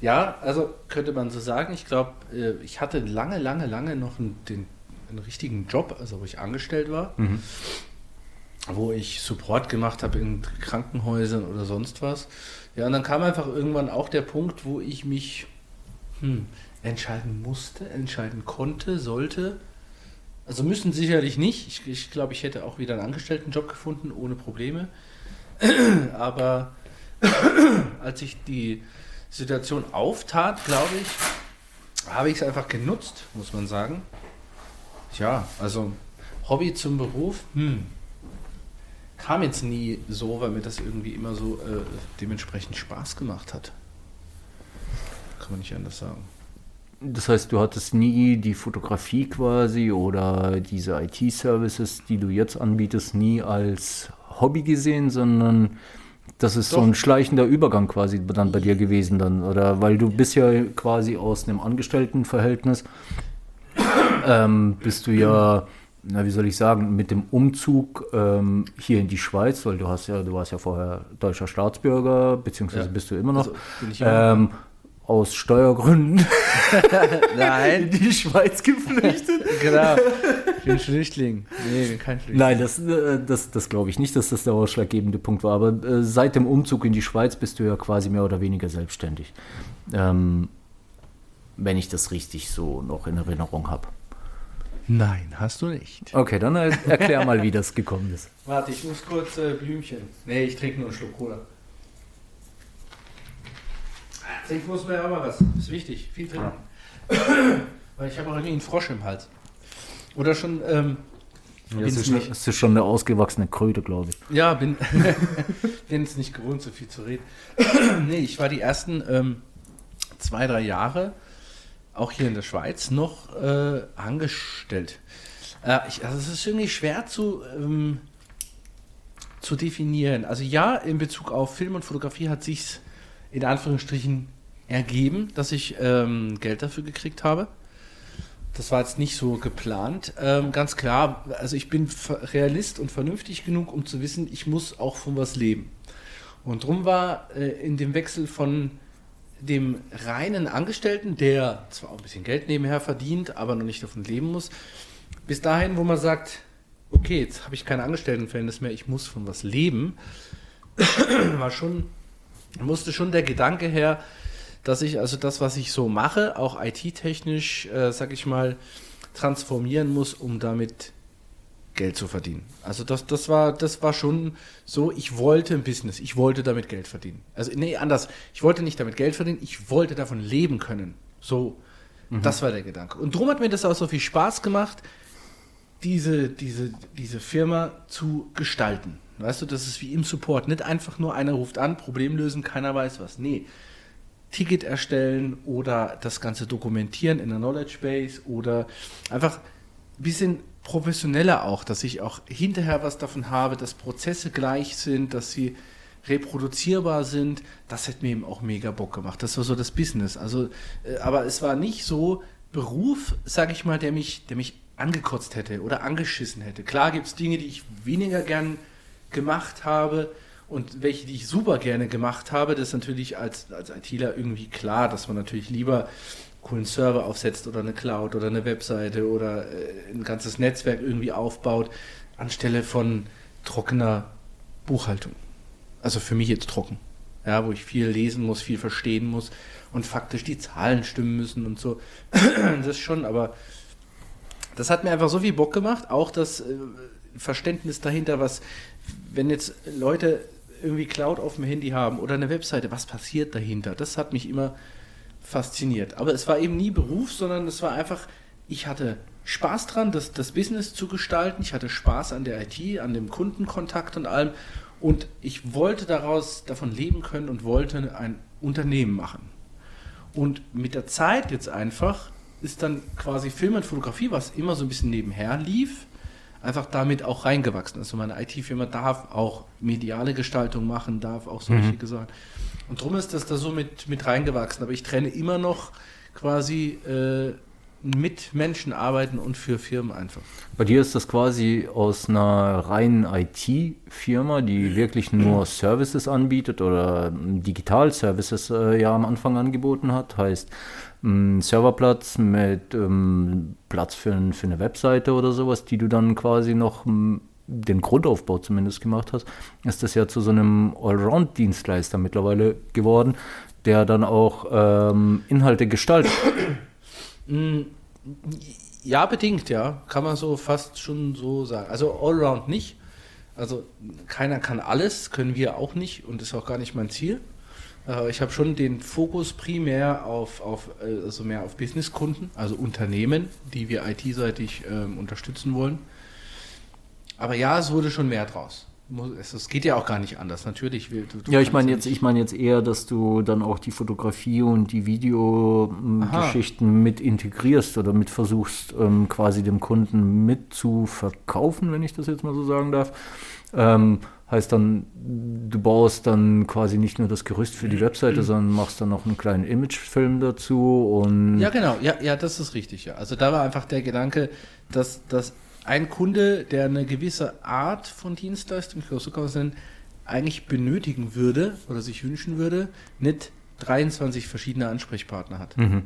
Ja, also könnte man so sagen. Ich glaube, äh, ich hatte lange, lange, lange noch einen, den, einen richtigen Job, also wo ich angestellt war, Mhm. wo ich Support gemacht habe in Krankenhäusern oder sonst was. Ja, und dann kam einfach irgendwann auch der Punkt, wo ich mich hm, entscheiden musste, entscheiden konnte, sollte. Also müssen sicherlich nicht. Ich, ich glaube, ich hätte auch wieder einen Angestelltenjob gefunden, ohne Probleme. Aber als ich die Situation auftat, glaube ich, habe ich es einfach genutzt, muss man sagen. Tja, also Hobby zum Beruf, hm, kam jetzt nie so, weil mir das irgendwie immer so äh, dementsprechend Spaß gemacht hat. Kann man nicht anders sagen. Das heißt, du hattest nie die Fotografie quasi oder diese IT-Services, die du jetzt anbietest, nie als Hobby gesehen, sondern das ist so Doch. ein schleichender Übergang quasi dann bei dir gewesen dann, oder? Weil du bist ja quasi aus einem Angestelltenverhältnis, ähm, bist du ja, na wie soll ich sagen, mit dem Umzug ähm, hier in die Schweiz, weil du hast ja, du warst ja vorher deutscher Staatsbürger, beziehungsweise Ja. bist du immer noch, Also, immer ähm, aus Steuergründen Nein, in die Schweiz geflüchtet. genau. Ich bin Flüchtling. Nee, ich bin kein Flüchtling. Nein, das, äh, das, das glaube ich nicht, dass das der ausschlaggebende Punkt war. Aber äh, seit dem Umzug in die Schweiz bist du ja quasi mehr oder weniger selbstständig. Ähm, wenn ich das richtig so noch in Erinnerung habe. Nein, hast du nicht. Okay, dann er, erklär mal, wie das gekommen ist. Warte, ich muss kurz äh, Blümchen. Nee, ich trinke nur einen Schluck Cola. Trinken muss man ja auch mal was. Ist wichtig. Viel trinken. Weil ich habe auch irgendwie einen Frosch im Hals. Oder schon, ähm, Das bin's ist, nicht. das ist schon eine ausgewachsene Kröte, glaube ich. Ja, bin, bin es nicht gewohnt, so viel zu reden. nee, ich war die ersten ähm, zwei, drei Jahre auch hier in der Schweiz noch äh, angestellt. Äh, ich, also es ist irgendwie schwer zu, ähm, zu definieren. Also ja, in Bezug auf Film und Fotografie hat sich's in Anführungsstrichen ergeben, dass ich ähm, Geld dafür gekriegt habe. Das war jetzt nicht so geplant. Ähm, ganz klar, also ich bin Realist und vernünftig genug, um zu wissen, ich muss auch von was leben. Und drum war äh, in dem Wechsel von dem reinen Angestellten, der zwar auch ein bisschen Geld nebenher verdient, aber noch nicht davon leben muss, bis dahin, wo man sagt, okay, jetzt habe ich kein Angestelltenverhältnis mehr, ich muss von was leben, war schon, musste schon der Gedanke her, dass ich also das, was ich so mache, auch IT-technisch, äh, sag ich mal, transformieren muss, um damit Geld zu verdienen. Also das, das, war, das war schon so, ich wollte ein Business, ich wollte damit Geld verdienen. Also nee, anders, ich wollte nicht damit Geld verdienen, ich wollte davon leben können. So, mhm. das war der Gedanke. Und darum hat mir das auch so viel Spaß gemacht, diese, diese, diese Firma zu gestalten. Weißt du, das ist wie im Support. Nicht einfach nur einer ruft an, Problem lösen, keiner weiß was. Nee. Ticket erstellen oder das Ganze dokumentieren in der Knowledge Base oder einfach ein bisschen professioneller auch, dass ich auch hinterher was davon habe, dass Prozesse gleich sind, dass sie reproduzierbar sind. Das hätte mir eben auch mega Bock gemacht. Das war so das Business. Also, äh, aber es war nicht so Beruf, sage ich mal, der mich, der mich angekotzt hätte oder angeschissen hätte. Klar gibt es Dinge, die ich weniger gern gemacht habe und welche, die ich super gerne gemacht habe. Das ist natürlich als, als ITler irgendwie klar, dass man natürlich lieber coolen Server aufsetzt oder eine Cloud oder eine Webseite oder äh, ein ganzes Netzwerk irgendwie aufbaut, anstelle von trockener Buchhaltung. Also für mich jetzt trocken. Ja, wo ich viel lesen muss, viel verstehen muss und faktisch die Zahlen stimmen müssen und so. das schon, aber das hat mir einfach so viel Bock gemacht. Auch das äh, Verständnis dahinter, was, wenn jetzt Leute irgendwie Cloud auf dem Handy haben oder eine Webseite, was passiert dahinter? Das hat mich immer fasziniert. Aber es war eben nie Beruf, sondern es war einfach, ich hatte Spaß dran, das, das Business zu gestalten. Ich hatte Spaß an der IT, an dem Kundenkontakt und allem. Und ich wollte daraus davon leben können und wollte ein Unternehmen machen. Und mit der Zeit jetzt einfach ist dann quasi Film und Fotografie, was immer so ein bisschen nebenher lief, einfach damit auch reingewachsen. Also meine IT-Firma darf auch mediale Gestaltung machen, darf auch solche mhm. gesagt. Und darum ist das da so mit, mit reingewachsen. Aber ich trenne immer noch quasi äh, mit Menschen arbeiten und für Firmen einfach. Bei dir ist das quasi aus einer reinen IT-Firma, die wirklich nur Services anbietet oder Digital-Services äh, ja am Anfang angeboten hat. Heißt, ein Serverplatz mit ähm, Platz für, für, eine Webseite oder sowas, die du dann quasi noch den Grundaufbau zumindest gemacht hast, ist das ja zu so einem Allround-Dienstleister mittlerweile geworden, der dann auch ähm, Inhalte gestaltet. Mm, ja, bedingt, ja. Kann man so fast schon so sagen. Also Allround nicht. Also keiner kann alles, können wir auch nicht und ist auch gar nicht mein Ziel. Äh, ich habe schon den Fokus primär auf, auf äh, also mehr auf Businesskunden, also Unternehmen, die wir IT-seitig ähm, unterstützen wollen. Aber ja, es wurde schon mehr draus. Es, geht ja auch gar nicht anders. Natürlich. Du, du ja, ich meine jetzt, ich meine jetzt eher, dass du dann auch die Fotografie und die Videogeschichten mit integrierst oder mit versuchst, ähm, quasi dem Kunden mit zu verkaufen, wenn ich das jetzt mal so sagen darf. Ähm, heißt dann, du baust dann quasi nicht nur das Gerüst für die Webseite, sondern machst dann noch einen kleinen Imagefilm dazu und. Ja, genau. Ja, ja, das ist richtig. Ja. Also da war einfach der Gedanke, dass, dass ein Kunde, der eine gewisse Art von Dienstleistung, ich glaube, so kann man es nennen, eigentlich benötigen würde oder sich wünschen würde, nicht 23 verschiedene Ansprechpartner hat. Mhm.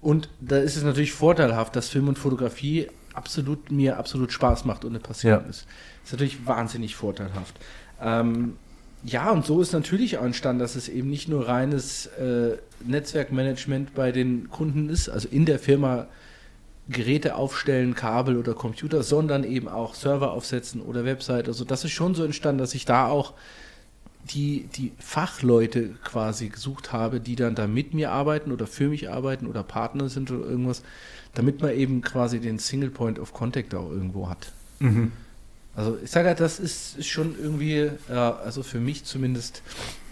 Und da ist es natürlich vorteilhaft, dass Film und Fotografie absolut mir absolut Spaß macht und eine Passion ja. ist. Ist natürlich wahnsinnig vorteilhaft. Ähm, ja, und so ist natürlich auch entstanden, dass es eben nicht nur reines äh, Netzwerkmanagement bei den Kunden ist, also in der Firma Geräte aufstellen, Kabel oder Computer, sondern eben auch Server aufsetzen oder Website. Also das ist schon so entstanden, dass ich da auch die, die Fachleute quasi gesucht habe, die dann da mit mir arbeiten oder für mich arbeiten oder Partner sind oder irgendwas, damit man eben quasi den Single Point of Contact auch irgendwo hat. Mhm. Also ich sage halt, das ist, schon irgendwie, ja, also für mich zumindest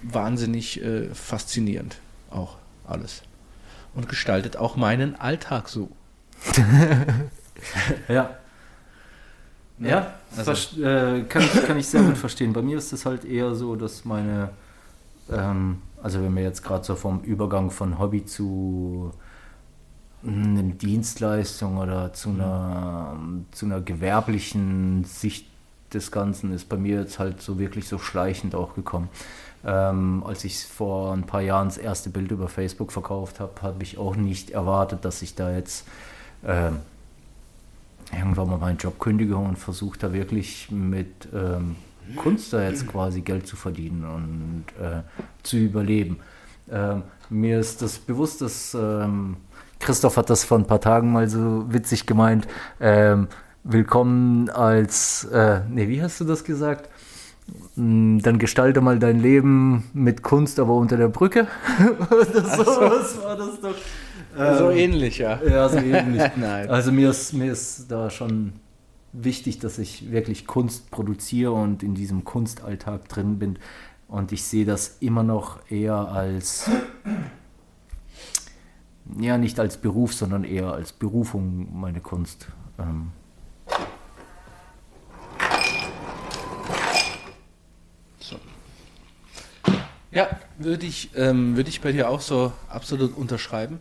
wahnsinnig äh, faszinierend auch alles. Und gestaltet auch meinen Alltag so. ja. Ja, also. das äh, kann, ich, kann ich sehr gut verstehen. Bei mir ist es halt eher so, dass meine, ähm, also wenn wir jetzt gerade so vom Übergang von Hobby zu einer Dienstleistung oder zu einer, zu einer gewerblichen Sicht des Ganzen ist bei mir jetzt halt so wirklich so schleichend auch gekommen. Ähm, als ich vor ein paar Jahren das erste Bild über Facebook verkauft habe, habe ich auch nicht erwartet, dass ich da jetzt ähm, irgendwann mal meinen Job kündige und versuche da wirklich mit ähm, Kunst da jetzt quasi Geld zu verdienen und äh, zu überleben. Ähm, mir ist das bewusst, dass ähm, Christoph hat das vor ein paar Tagen mal so witzig gemeint. Willkommen als, äh, nee, wie hast du das gesagt? Mm, Dann gestalte mal dein Leben mit Kunst, aber unter der Brücke. das, so, was war das doch? so Ähm, ähnlich, ja. ja, so ähnlich. Nein. Also mir ist, mir ist da schon wichtig, dass ich wirklich Kunst produziere und in diesem Kunstalltag drin bin. Und ich sehe das immer noch eher als, ja, nicht als Beruf, sondern eher als Berufung, meine Kunst. Ähm, Ja, würde ich, ähm, würde ich bei dir auch so absolut unterschreiben.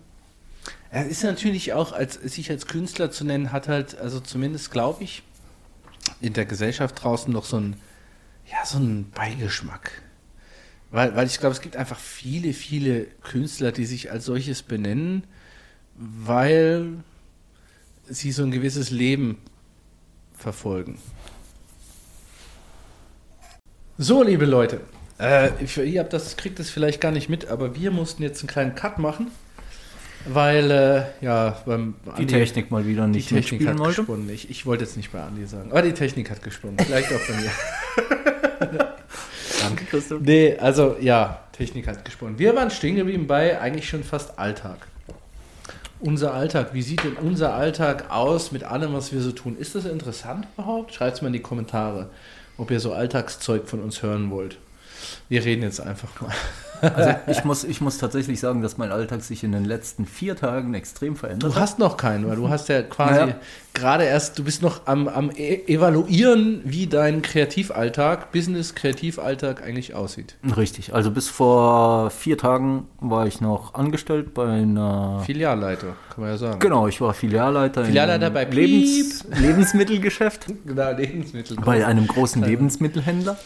Er ist natürlich auch, als sich als Künstler zu nennen, hat halt, also zumindest glaube ich, in der Gesellschaft draußen noch so ein, ja, so ein Beigeschmack. Weil, weil ich glaube, es gibt einfach viele, viele Künstler, die sich als solches benennen, weil sie so ein gewisses Leben verfolgen. So, liebe Leute, äh, für ihr habt das, kriegt das vielleicht gar nicht mit, aber wir mussten jetzt einen kleinen Cut machen, weil äh, ja beim die Andi- Technik mal wieder die nicht Technik mitspielen hat wollte. gesponnen. Ich, ich wollte jetzt nicht bei Andi sagen, aber die Technik hat gesponnen. Vielleicht auch bei mir. Danke, Christoph. Nee, also ja, Technik hat gesponnen. Wir waren stehen geblieben bei eigentlich schon fast Alltag. Unser Alltag, wie sieht denn unser Alltag aus mit allem, was wir so tun? Ist das interessant überhaupt? Schreibt es mal in die Kommentare, ob ihr so Alltagszeug von uns hören wollt. Wir reden jetzt einfach mal. Also ich muss, ich muss tatsächlich sagen, dass mein Alltag sich in den letzten vier Tagen extrem verändert Du hat. hast noch keinen, weil du hast ja quasi Naja. gerade erst, du bist noch am, am e evaluieren, wie dein Kreativalltag, Business-Kreativalltag eigentlich aussieht. Richtig, also bis vor vier Tagen war ich noch angestellt bei einer. Filialleiter, kann man ja sagen. Genau, ich war Filialleiter, Filialleiter in bei einem Lebens Lebensmittelgeschäft Genau, Lebensmittel. bei einem großen Lebensmittelhändler.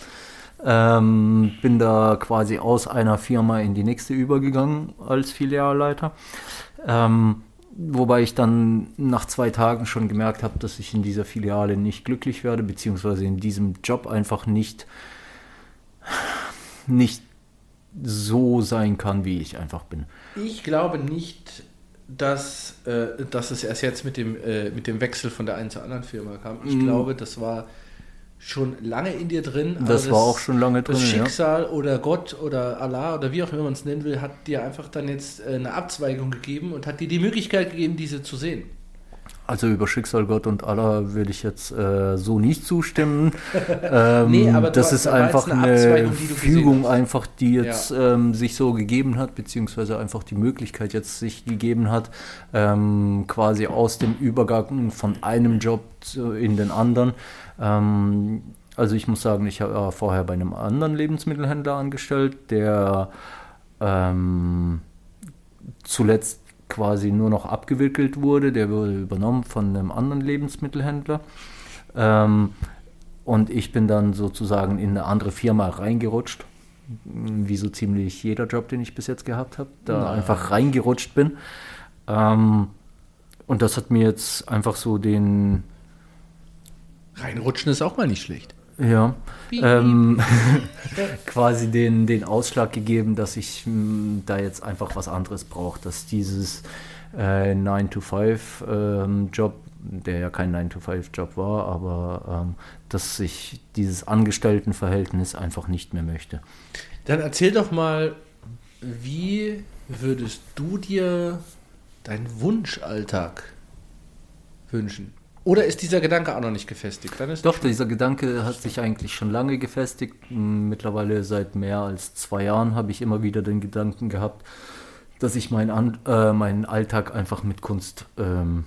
Ähm, bin da quasi aus einer Firma in die nächste übergegangen als Filialleiter. Ähm, wobei ich dann nach zwei Tagen schon gemerkt habe, dass ich in dieser Filiale nicht glücklich werde, beziehungsweise in diesem Job einfach nicht, nicht so sein kann, wie ich einfach bin. Ich glaube nicht, dass, äh, dass es erst jetzt mit dem, äh, mit dem Wechsel von der einen zur anderen Firma kam. Ich glaube, das war schon lange in dir drin. aber Das war auch schon lange Das drin, ja. Schicksal oder Gott oder Allah oder wie auch immer man es nennen will, hat dir einfach dann jetzt äh, eine Abzweigung gegeben und hat dir die Möglichkeit gegeben, diese zu sehen. Also über Schicksal Gott und Allah würde ich jetzt äh, so nicht zustimmen. ähm, Nee, aber das ist einfach eine eine, Fügung, einfach die jetzt ähm, sich so gegeben hat, beziehungsweise einfach die Möglichkeit jetzt sich gegeben hat, ähm, quasi aus dem Übergang von einem Job in den anderen. Ähm, also ich muss sagen, ich war vorher bei einem anderen Lebensmittelhändler angestellt, der ähm, zuletzt quasi nur noch abgewickelt wurde. Der wurde übernommen von einem anderen Lebensmittelhändler. Ähm, und ich bin dann sozusagen in eine andere Firma reingerutscht, wie so ziemlich jeder Job, den ich bis jetzt gehabt habe, da Na. einfach reingerutscht bin. Ähm, und das hat mir jetzt einfach so den, Reinrutschen ist auch mal nicht schlecht. ja, ähm, quasi den, den Ausschlag gegeben, dass ich mh, da jetzt einfach was anderes brauche, dass dieses äh, 9-to-5-Job, der ja kein 9-to-5-Job war, aber ähm, dass ich dieses Angestelltenverhältnis einfach nicht mehr möchte. Dann erzähl doch mal, wie würdest du dir deinen Wunschalltag wünschen? Oder ist dieser Gedanke auch noch nicht gefestigt? Doch, dieser Gedanke hat sich eigentlich schon lange gefestigt. Mittlerweile seit mehr als zwei Jahren habe ich immer wieder den Gedanken gehabt, dass ich meinen, äh, meinen Alltag einfach mit Kunst ähm,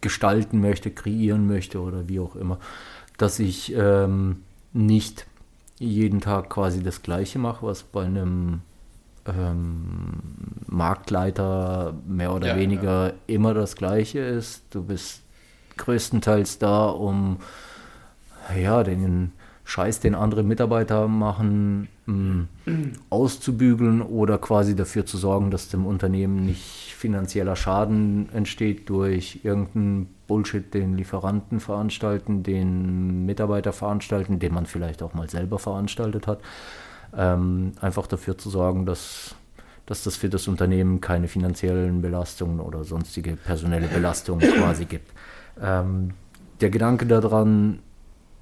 gestalten möchte, kreieren möchte oder wie auch immer. Dass ich ähm, nicht jeden Tag quasi das Gleiche mache, was bei einem ähm, Marktleiter mehr oder Ja, weniger immer das Gleiche ist. Du bist größtenteils da, um ja, den Scheiß, den andere Mitarbeiter machen, mh, auszubügeln oder quasi dafür zu sorgen, dass dem Unternehmen nicht finanzieller Schaden entsteht durch irgendeinen Bullshit, den Lieferanten veranstalten, den Mitarbeiter veranstalten, den man vielleicht auch mal selber veranstaltet hat. Ähm, einfach dafür zu sorgen, dass, dass das für das Unternehmen keine finanziellen Belastungen oder sonstige personelle Belastungen quasi gibt. Ähm, der Gedanke daran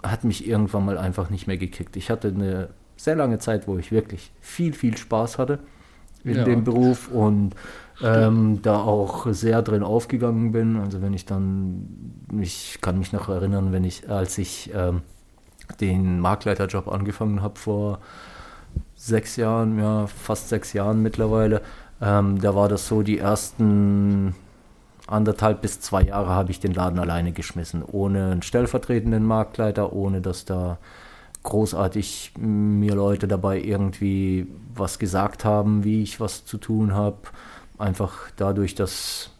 hat mich irgendwann mal einfach nicht mehr gekickt. Ich hatte eine sehr lange Zeit, wo ich wirklich viel, viel Spaß hatte in ja. dem Beruf und ähm, da auch sehr drin aufgegangen bin. Also wenn ich dann, ich kann mich noch erinnern, wenn ich, als ich ähm, den Marktleiterjob angefangen habe vor sechs Jahren, ja, fast sechs Jahren mittlerweile, ähm, da war das so, die ersten anderthalb bis zwei Jahre habe ich den Laden alleine geschmissen, ohne einen stellvertretenden Marktleiter, ohne dass da großartig mir Leute dabei irgendwie was gesagt haben, wie ich was zu tun habe. Einfach dadurch, dass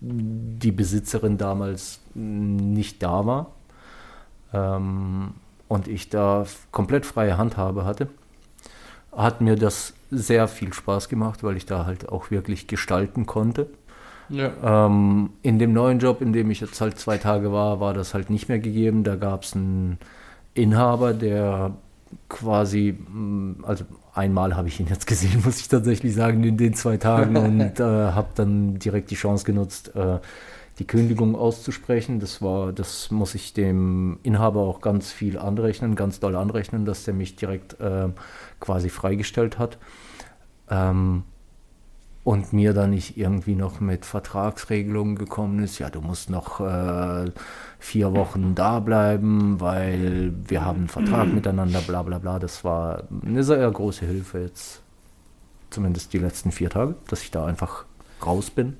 die Besitzerin damals nicht da war ähm, und ich da komplett freie Handhabe hatte, hat mir das sehr viel Spaß gemacht, weil ich da halt auch wirklich gestalten konnte. Ja. Ähm, in dem neuen Job, in dem ich jetzt halt zwei Tage war, war das halt nicht mehr gegeben. Da gab es einen Inhaber, der quasi, mm, also einmal habe ich ihn jetzt gesehen, muss ich tatsächlich sagen, in den zwei Tagen und äh, habe dann direkt die Chance genutzt, äh, die Kündigung auszusprechen. Das war, das muss ich dem Inhaber auch ganz viel anrechnen, ganz doll anrechnen, dass der mich direkt äh, quasi freigestellt hat. Ähm, und mir dann nicht irgendwie noch mit Vertragsregelungen gekommen ist, ja, du musst noch äh, vier Wochen da bleiben, weil wir haben einen Vertrag miteinander, bla bla bla. Das war eine sehr große Hilfe jetzt, zumindest die letzten vier Tage, dass ich da einfach raus bin.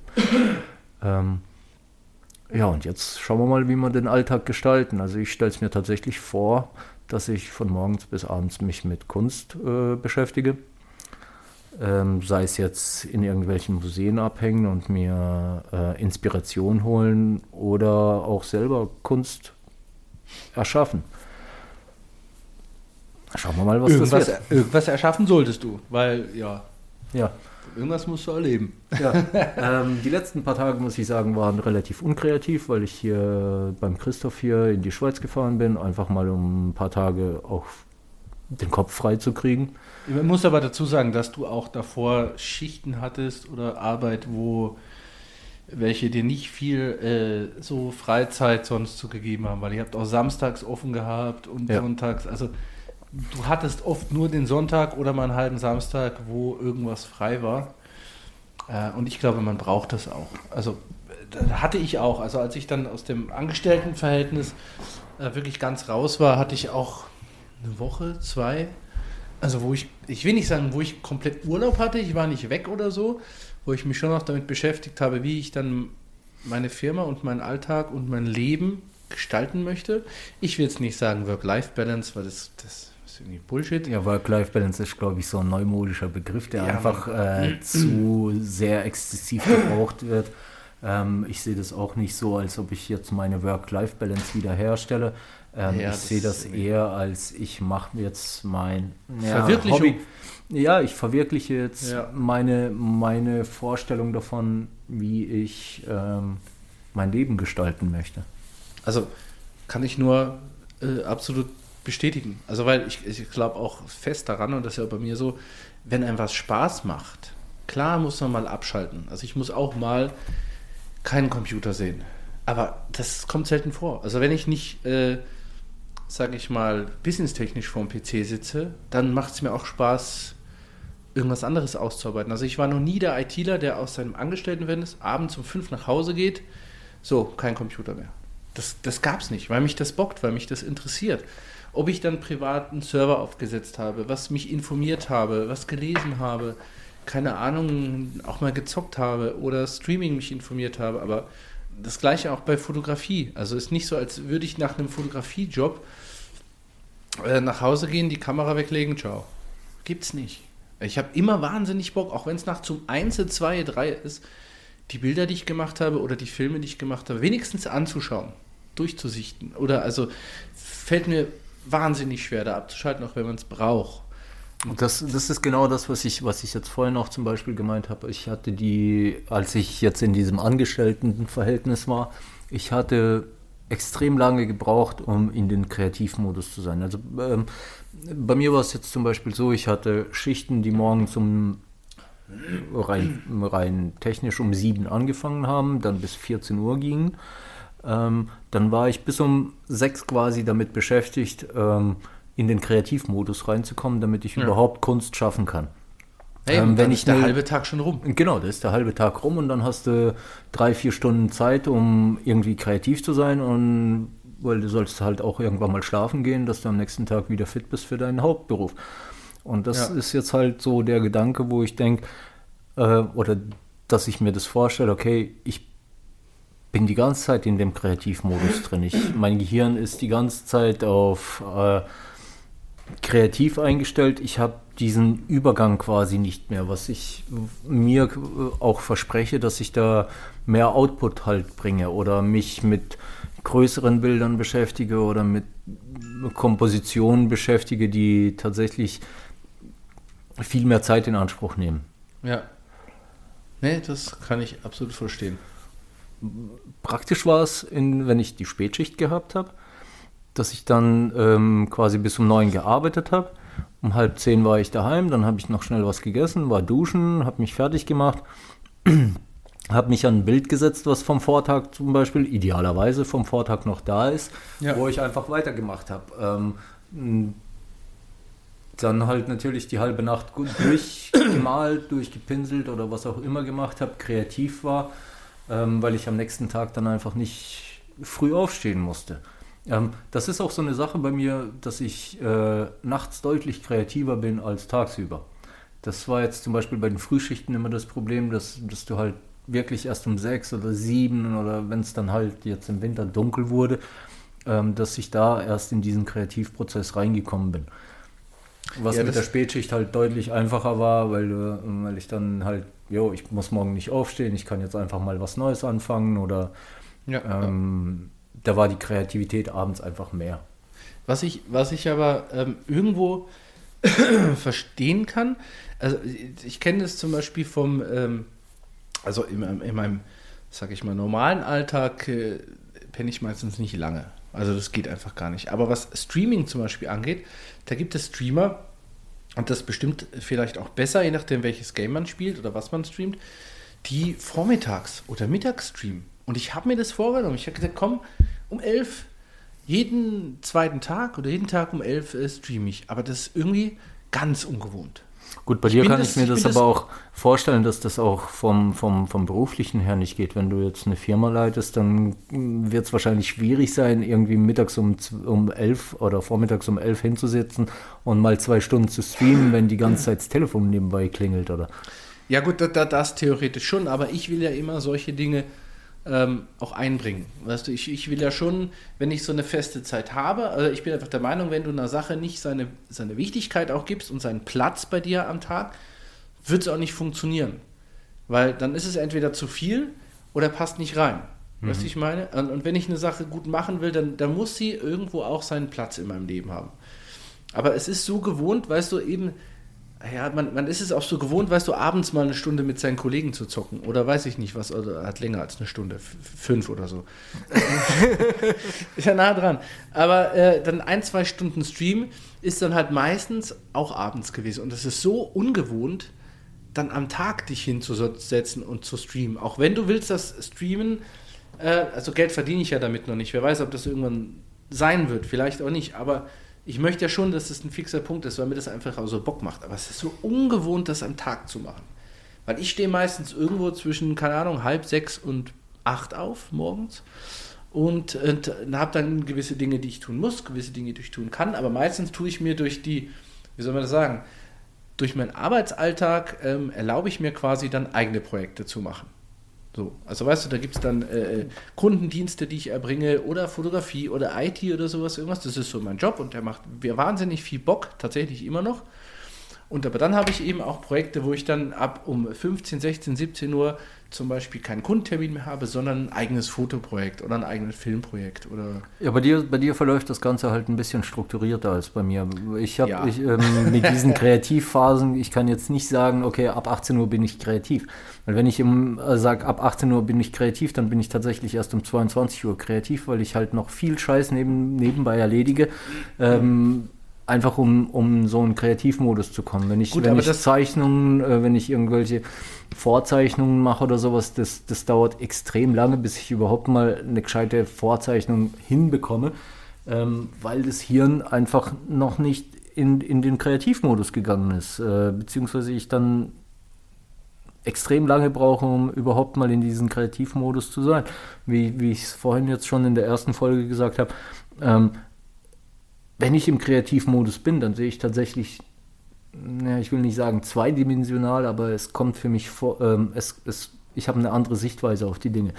ähm, ja, und jetzt schauen wir mal, wie wir den Alltag gestalten. Also ich stelle es mir tatsächlich vor, dass ich von morgens bis abends mich mit Kunst äh, beschäftige ähm, sei es jetzt in irgendwelchen Museen abhängen und mir äh, Inspiration holen oder auch selber Kunst erschaffen. Schauen wir mal, was irgendwas, das wird. Irgendwas erschaffen solltest du, weil ja. Ja. Irgendwas musst du erleben. Ja. ähm, die letzten paar Tage, muss ich sagen, waren relativ unkreativ, weil ich hier beim Christoph hier in die Schweiz gefahren bin, einfach mal um ein paar Tage auch den Kopf frei zu kriegen. Ich muss aber dazu sagen, dass du auch davor Schichten hattest oder Arbeit, wo welche dir nicht viel äh, so Freizeit sonst zugegeben haben, weil ihr habt auch samstags offen gehabt und ja. sonntags, also du hattest oft nur den Sonntag oder mal einen halben Samstag, wo irgendwas frei war. Äh, und ich glaube, man braucht das auch. Also hatte ich auch. Also als ich dann aus dem Angestelltenverhältnis äh, wirklich ganz raus war, hatte ich auch eine Woche, zwei, also wo ich, ich will nicht sagen, wo ich komplett Urlaub hatte, ich war nicht weg oder so, wo ich mich schon noch damit beschäftigt habe, wie ich dann meine Firma und meinen Alltag und mein Leben gestalten möchte. Ich will jetzt nicht sagen Work-Life-Balance, weil das, das ist irgendwie Bullshit. Ja, Work-Life-Balance ist, glaube ich, so ein neumodischer Begriff, der ja, einfach äh, zu sehr exzessiv gebraucht wird. Ähm, ich sehe das auch nicht so, als ob ich jetzt meine Work-Life-Balance wiederherstelle. Ähm, ja, ich sehe das eher als ich mache jetzt mein ja, Hobby. Ja, ich verwirkliche jetzt ja. meine, meine Vorstellung davon, wie ich ähm, mein Leben gestalten möchte. Also kann ich nur äh, absolut bestätigen. Also weil ich, ich glaube auch fest daran, und das ist ja bei mir so, wenn einem was Spaß macht, klar muss man mal abschalten. Also ich muss auch mal keinen Computer sehen. Aber das kommt selten vor. Also wenn ich nicht äh, sage ich mal, businesstechnisch vorm PC sitze, dann macht es mir auch Spaß, irgendwas anderes auszuarbeiten. Also ich war noch nie der ITler, der aus seinem Angestelltenverhältnis abends um fünf nach Hause geht, so, kein Computer mehr. Das, das gab es nicht, weil mich das bockt, weil mich das interessiert. Ob ich dann privat einen Server aufgesetzt habe, was mich informiert habe, was gelesen habe, keine Ahnung, auch mal gezockt habe oder Streaming mich informiert habe, aber das gleiche auch bei Fotografie. Also ist nicht so, als würde ich nach einem Fotografiejob äh, nach Hause gehen, die Kamera weglegen, ciao. Gibt's nicht. Ich habe immer wahnsinnig Bock, auch wenn es nach zum 1, 2, 3 ist, die Bilder, die ich gemacht habe oder die Filme, die ich gemacht habe, wenigstens anzuschauen, durchzusichten. Oder also fällt mir wahnsinnig schwer, da abzuschalten, auch wenn man es braucht. Das, das ist genau das, was ich, was ich jetzt vorhin auch zum Beispiel gemeint habe. Ich hatte die, als ich jetzt in diesem Angestelltenverhältnis war, ich hatte extrem lange gebraucht, um in den Kreativmodus zu sein. Also ähm, bei mir war es jetzt zum Beispiel so, ich hatte Schichten, die morgens um rein, rein technisch um sieben angefangen haben, dann bis 14 Uhr gingen. Ähm, dann war ich bis um sechs quasi damit beschäftigt, ähm, in den Kreativmodus reinzukommen, damit ich ja. überhaupt Kunst schaffen kann. Hey, ähm, wenn ich der ne, halbe Tag schon rum. Genau, da ist der halbe Tag rum und dann hast du drei, vier Stunden Zeit, um irgendwie kreativ zu sein und weil du sollst halt auch irgendwann mal schlafen gehen, dass du am nächsten Tag wieder fit bist für deinen Hauptberuf. Und das ja. ist jetzt halt so der Gedanke, wo ich denke, äh, oder dass ich mir das vorstelle, okay, ich bin die ganze Zeit in dem Kreativmodus drin. Ich, mein Gehirn ist die ganze Zeit auf äh, kreativ eingestellt. Ich habe diesen Übergang quasi nicht mehr, was ich mir auch verspreche, dass ich da mehr Output halt bringe oder mich mit größeren Bildern beschäftige oder mit Kompositionen beschäftige, die tatsächlich viel mehr Zeit in Anspruch nehmen. Ja. Nee, das kann ich absolut verstehen. Praktisch war es, wenn ich die Spätschicht gehabt habe, dass ich dann ähm, quasi bis um neun gearbeitet habe. Um halb zehn war ich daheim, dann habe ich noch schnell was gegessen, war duschen, habe mich fertig gemacht, habe mich an ein Bild gesetzt, was vom Vortag zum Beispiel, idealerweise vom Vortag noch da ist, ja. wo ich einfach weitergemacht habe. Ähm, dann halt natürlich die halbe Nacht gut durchgemalt, durchgepinselt oder was auch immer gemacht habe, kreativ war, ähm, weil ich am nächsten Tag dann einfach nicht früh aufstehen musste. Ähm, das ist auch so eine Sache bei mir, dass ich äh, nachts deutlich kreativer bin als tagsüber. Das war jetzt zum Beispiel bei den Frühschichten immer das Problem, dass, dass du halt wirklich erst um sechs oder sieben oder wenn es dann halt jetzt im Winter dunkel wurde, ähm, dass ich da erst in diesen Kreativprozess reingekommen bin. Was ja, mit der Spätschicht halt deutlich einfacher war, weil, weil ich dann halt, jo, ich muss morgen nicht aufstehen, ich kann jetzt einfach mal was Neues anfangen oder ja, ähm, ja. da war die Kreativität abends einfach mehr. Was ich, was ich aber ähm, irgendwo verstehen kann, also ich kenne das zum Beispiel vom, ähm, also in, in, meinem, sag ich mal, normalen Alltag äh, penne ich meistens nicht lange. Also das geht einfach gar nicht. Aber was Streaming zum Beispiel angeht, da gibt es Streamer, und das bestimmt vielleicht auch besser, je nachdem, welches Game man spielt oder was man streamt, die vormittags oder mittags streamen. Und ich habe mir das vorgenommen. Ich habe gesagt, komm, um elf, jeden zweiten Tag oder jeden Tag um elf äh, streame ich. Aber das ist irgendwie ganz ungewohnt. Gut, bei ich dir kann das, ich mir das aber das auch vorstellen, dass das auch vom, vom, vom beruflichen her nicht geht. Wenn du jetzt eine Firma leitest, dann wird es wahrscheinlich schwierig sein, irgendwie mittags um, um elf oder vormittags um elf hinzusitzen und mal zwei Stunden zu streamen, wenn die ganze Zeit das Telefon nebenbei klingelt, oder? Ja gut, das, das theoretisch schon, aber ich will ja immer solche Dinge ähm, auch einbringen. Weißt du, ich, ich will ja schon, wenn ich so eine feste Zeit habe, also ich bin einfach der Meinung, wenn du einer Sache nicht seine, seine Wichtigkeit auch gibst und seinen Platz bei dir am Tag, wird es auch nicht funktionieren. Weil dann ist es entweder zu viel oder passt nicht rein. Mhm. Weißt du, ich meine? Und, und, wenn ich eine Sache gut machen will, dann, dann muss sie irgendwo auch seinen Platz in meinem Leben haben. Aber es ist so gewohnt, weißt du, eben, ja, man, man ist es auch so gewohnt, weißt du, abends mal eine Stunde mit seinen Kollegen zu zocken. Oder weiß ich nicht was, oder hat länger als eine Stunde, fünf oder so. ist ja nah dran. Aber äh, dann ein, zwei Stunden Stream ist dann halt meistens auch abends gewesen. Und es ist so ungewohnt, dann am Tag dich hinzusetzen und zu streamen. Auch wenn du willst, das Streamen, äh, also Geld verdiene ich ja damit noch nicht. Wer weiß, ob das irgendwann sein wird, vielleicht auch nicht. Aber ich möchte ja schon, dass das ein fixer Punkt ist, weil mir das einfach auch so Bock macht. Aber es ist so ungewohnt, das am Tag zu machen. Weil ich stehe meistens irgendwo zwischen, keine Ahnung, halb sechs und acht auf morgens und, und habe dann gewisse Dinge, die ich tun muss, gewisse Dinge, die ich tun kann. Aber meistens tue ich mir durch die, wie soll man das sagen, durch meinen Arbeitsalltag ähm, erlaube ich mir quasi dann eigene Projekte zu machen. So, also weißt du, da gibt es dann äh, äh, Kundendienste, die ich erbringe oder Fotografie oder IT oder sowas, irgendwas. Das ist so mein Job und der macht mir wahnsinnig viel Bock, tatsächlich immer noch. Und aber dann habe ich eben auch Projekte, wo ich dann ab um 15, 16, 17 Uhr zum Beispiel keinen Kundentermin mehr habe, sondern ein eigenes Fotoprojekt oder ein eigenes Filmprojekt. Oder ja, bei dir, bei dir verläuft das Ganze halt ein bisschen strukturierter als bei mir. Ich habe Ja. ähm, mit diesen Kreativphasen, ich kann jetzt nicht sagen, okay, ab 18 Uhr bin ich kreativ. Weil wenn ich äh, sage, ab 18 Uhr bin ich kreativ, dann bin ich tatsächlich erst um 22 Uhr kreativ, weil ich halt noch viel Scheiß neben, nebenbei erledige. Ähm, Einfach um, um so einen Kreativmodus zu kommen. Wenn ich, Gut, wenn ich Zeichnungen, äh, wenn ich irgendwelche Vorzeichnungen mache oder sowas, das, das dauert extrem lange, bis ich überhaupt mal eine gescheite Vorzeichnung hinbekomme, ähm, weil das Hirn einfach noch nicht in, in den Kreativmodus gegangen ist, äh, beziehungsweise ich dann extrem lange brauche, um überhaupt mal in diesen Kreativmodus zu sein. Wie, wie ich es vorhin jetzt schon in der ersten Folge gesagt habe, ähm, wenn ich im Kreativmodus bin, dann sehe ich tatsächlich, ja, ich will nicht sagen zweidimensional, aber es kommt für mich vor, ähm, es, es, ich habe eine andere Sichtweise auf die Dinge.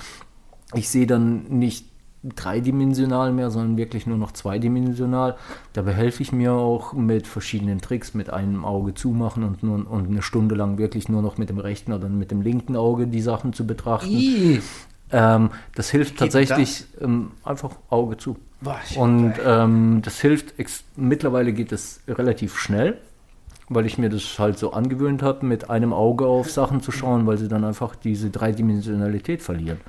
Ich sehe dann nicht dreidimensional mehr, sondern wirklich nur noch zweidimensional. Dabei helfe ich mir auch mit verschiedenen Tricks, mit einem Auge zumachen und, nur, und eine Stunde lang wirklich nur noch mit dem rechten oder mit dem linken Auge die Sachen zu betrachten. Ähm, das hilft tatsächlich ähm, einfach Auge zu. Boah, Und ähm, das hilft, mittlerweile geht es relativ schnell, weil ich mir das halt so angewöhnt habe, mit einem Auge auf Sachen zu schauen, weil sie dann einfach diese Dreidimensionalität verlieren.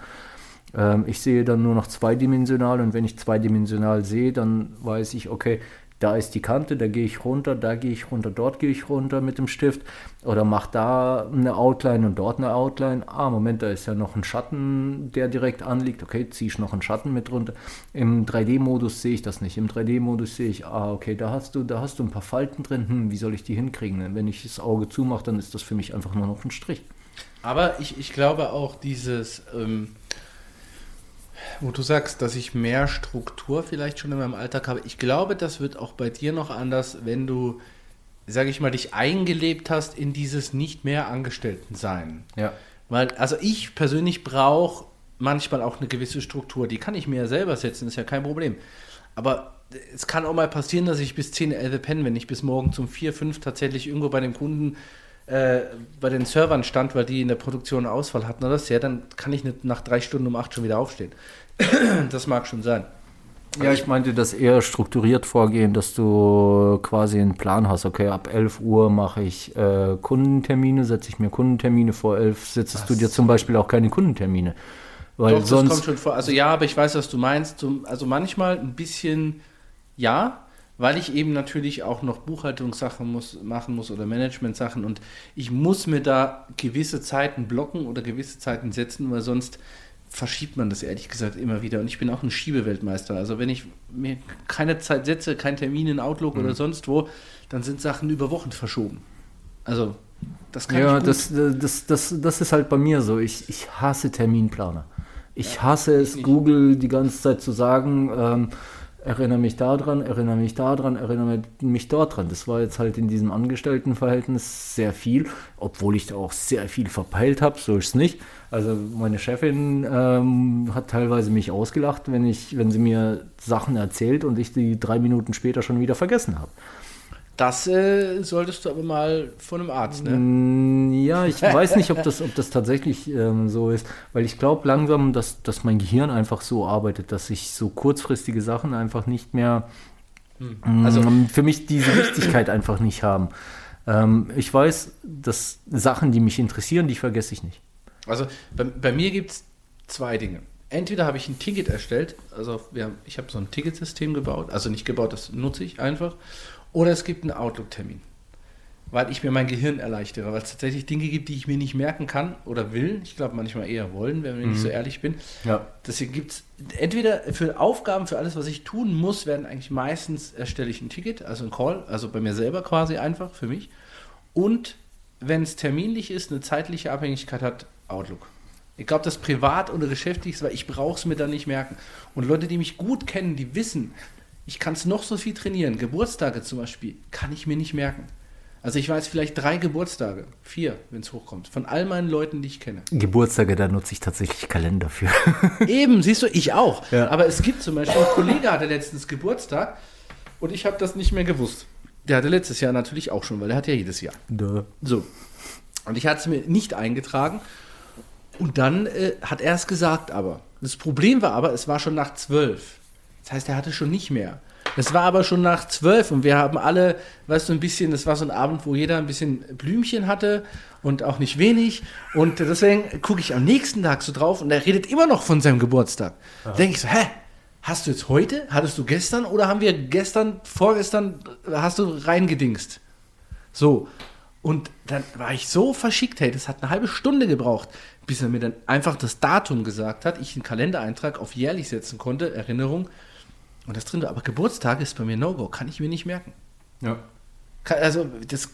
Ähm, ich sehe dann nur noch zweidimensional und wenn ich zweidimensional sehe, dann weiß ich, okay, da ist die Kante, da gehe ich runter, da gehe ich runter, dort gehe ich runter mit dem Stift oder mache da eine Outline und dort eine Outline. Ah, Moment, da ist ja noch ein Schatten, der direkt anliegt. Okay, ziehe ich noch einen Schatten mit runter. Im 3D-Modus sehe ich das nicht. Im 3D-Modus sehe ich, ah, okay, da hast du, da hast du ein paar Falten drin. Hm, wie soll ich die hinkriegen? Wenn ich das Auge zumache, dann ist das für mich einfach nur noch ein Strich. Aber ich, ich glaube auch dieses, ähm, wo du sagst, dass ich mehr Struktur vielleicht schon in meinem Alltag habe. Ich glaube, das wird auch bei dir noch anders, wenn du, sage ich mal, dich eingelebt hast in dieses nicht mehr Angestellten-Sein. Ja. Weil, also ich persönlich brauche manchmal auch eine gewisse Struktur. Die kann ich mir ja selber setzen, ist ja kein Problem. Aber es kann auch mal passieren, dass ich bis 10, 11 penne, wenn ich bis morgen zum 4, 5 tatsächlich irgendwo bei dem Kunden äh, bei den Servern stand, weil die in der Produktion Ausfall hatten oder das, ja, dann kann ich nicht nach drei Stunden um 8 schon wieder aufstehen. das mag schon sein. Ja, ich meinte das eher strukturiert vorgehen, dass du quasi einen Plan hast. Okay, ab 11 Uhr mache ich äh, Kundentermine, setze ich mir Kundentermine vor 11, setzest du dir zum Beispiel auch keine Kundentermine. Weil Doch, das sonst. kommt schon vor. Also ja, aber ich weiß, was du meinst. Also manchmal ein bisschen ja, weil ich eben natürlich auch noch Buchhaltungssachen muss, machen muss oder Management-Sachen und ich muss mir da gewisse Zeiten blocken oder gewisse Zeiten setzen, weil sonst verschiebt man das ehrlich gesagt immer wieder. Und ich bin auch ein Schiebeweltmeister. Also wenn ich mir keine Zeit setze, keinen Termin in Outlook Mhm. oder sonst wo, dann sind Sachen über Wochen verschoben. Also das kann Ja, ich gut. das, das, das, das ist halt bei mir so. Ich, ich hasse Terminplaner. Ich hasse es, nicht. Google die ganze Zeit zu sagen, ähm, erinnere mich daran, erinnere mich daran, erinnere mich dort dran. Das war jetzt halt in diesem Angestelltenverhältnis sehr viel, obwohl ich da auch sehr viel verpeilt habe, so ist es nicht. Also meine Chefin ähm, hat teilweise mich ausgelacht, wenn ich, wenn sie mir Sachen erzählt und ich die drei Minuten später schon wieder vergessen habe. Das äh, solltest du aber mal von einem Arzt, ne? Mm, Ja, ich weiß nicht, ob das, ob das tatsächlich ähm, so ist, weil ich glaube langsam, dass, dass mein Gehirn einfach so arbeitet, dass ich so kurzfristige Sachen einfach nicht mehr, Also- ähm, für mich diese Wichtigkeit einfach nicht haben. Ähm, ich weiß, dass Sachen, die mich interessieren, die vergesse ich nicht. Also bei, bei mir gibt es zwei Dinge. Entweder habe ich ein Ticket erstellt, also haben, ich habe so ein Ticketsystem gebaut, also nicht gebaut, das nutze ich einfach, oder es gibt einen Outlook-Termin, weil ich mir mein Gehirn erleichtere, weil es tatsächlich Dinge gibt, die ich mir nicht merken kann oder will. Ich glaube manchmal eher wollen, wenn ich nicht so ehrlich bin. Ja. Deswegen gibt es entweder für Aufgaben, für alles, was ich tun muss, werden eigentlich meistens erstelle ich ein Ticket, also ein Call, also bei mir selber quasi einfach für mich. Und wenn es terminlich ist, eine zeitliche Abhängigkeit hat, Outlook. Ich glaube, das privat oder geschäftlich ist, weil ich brauche es mir dann nicht merken. Und Leute, die mich gut kennen, die wissen, ich kann es noch so viel trainieren. Geburtstage zum Beispiel kann ich mir nicht merken. Also ich weiß vielleicht drei Geburtstage, vier, wenn es hochkommt, von all meinen Leuten, die ich kenne. Geburtstage, da nutze ich tatsächlich Kalender für. Eben, siehst du, ich auch. Ja. Aber es gibt zum Beispiel, ein Kollege hatte letztens Geburtstag und ich habe das nicht mehr gewusst. Der hatte letztes Jahr natürlich auch schon, weil der hat ja jedes Jahr. Duh. So. Und ich hatte es mir nicht eingetragen. Und dann äh, hat er es gesagt, aber. Das Problem war aber, es war schon nach zwölf. Das heißt, er hatte schon nicht mehr. Es war aber schon nach zwölf und wir haben alle, weißt du, ein bisschen, das war so ein Abend, wo jeder ein bisschen Blümchen hatte und auch nicht wenig. Und deswegen gucke ich am nächsten Tag so drauf und er redet immer noch von seinem Geburtstag. Da denke ich so, hä? Hast du jetzt heute? Hattest du gestern? Oder haben wir gestern, vorgestern, hast du reingedingst? So. Und dann war ich so verschickt, hey, das hat eine halbe Stunde gebraucht, bis er mir dann einfach das Datum gesagt hat, ich einen Kalendereintrag auf jährlich setzen konnte, Erinnerung. Und das drin war. Aber Geburtstag ist bei mir No-Go, kann ich mir nicht merken. Ja. Also, das,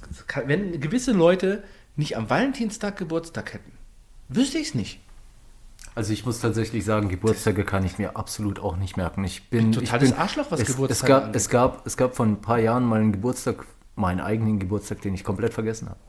wenn gewisse Leute nicht am Valentinstag Geburtstag hätten, wüsste ich es nicht. Also ich muss tatsächlich sagen, Geburtstage kann ich mir absolut auch nicht merken. Ich bin Totales ich bin, Arschloch, was es, Geburtstage es gab, angeht. es gab Es gab vor ein paar Jahren mal einen Geburtstag, meinen eigenen Geburtstag, den ich komplett vergessen habe.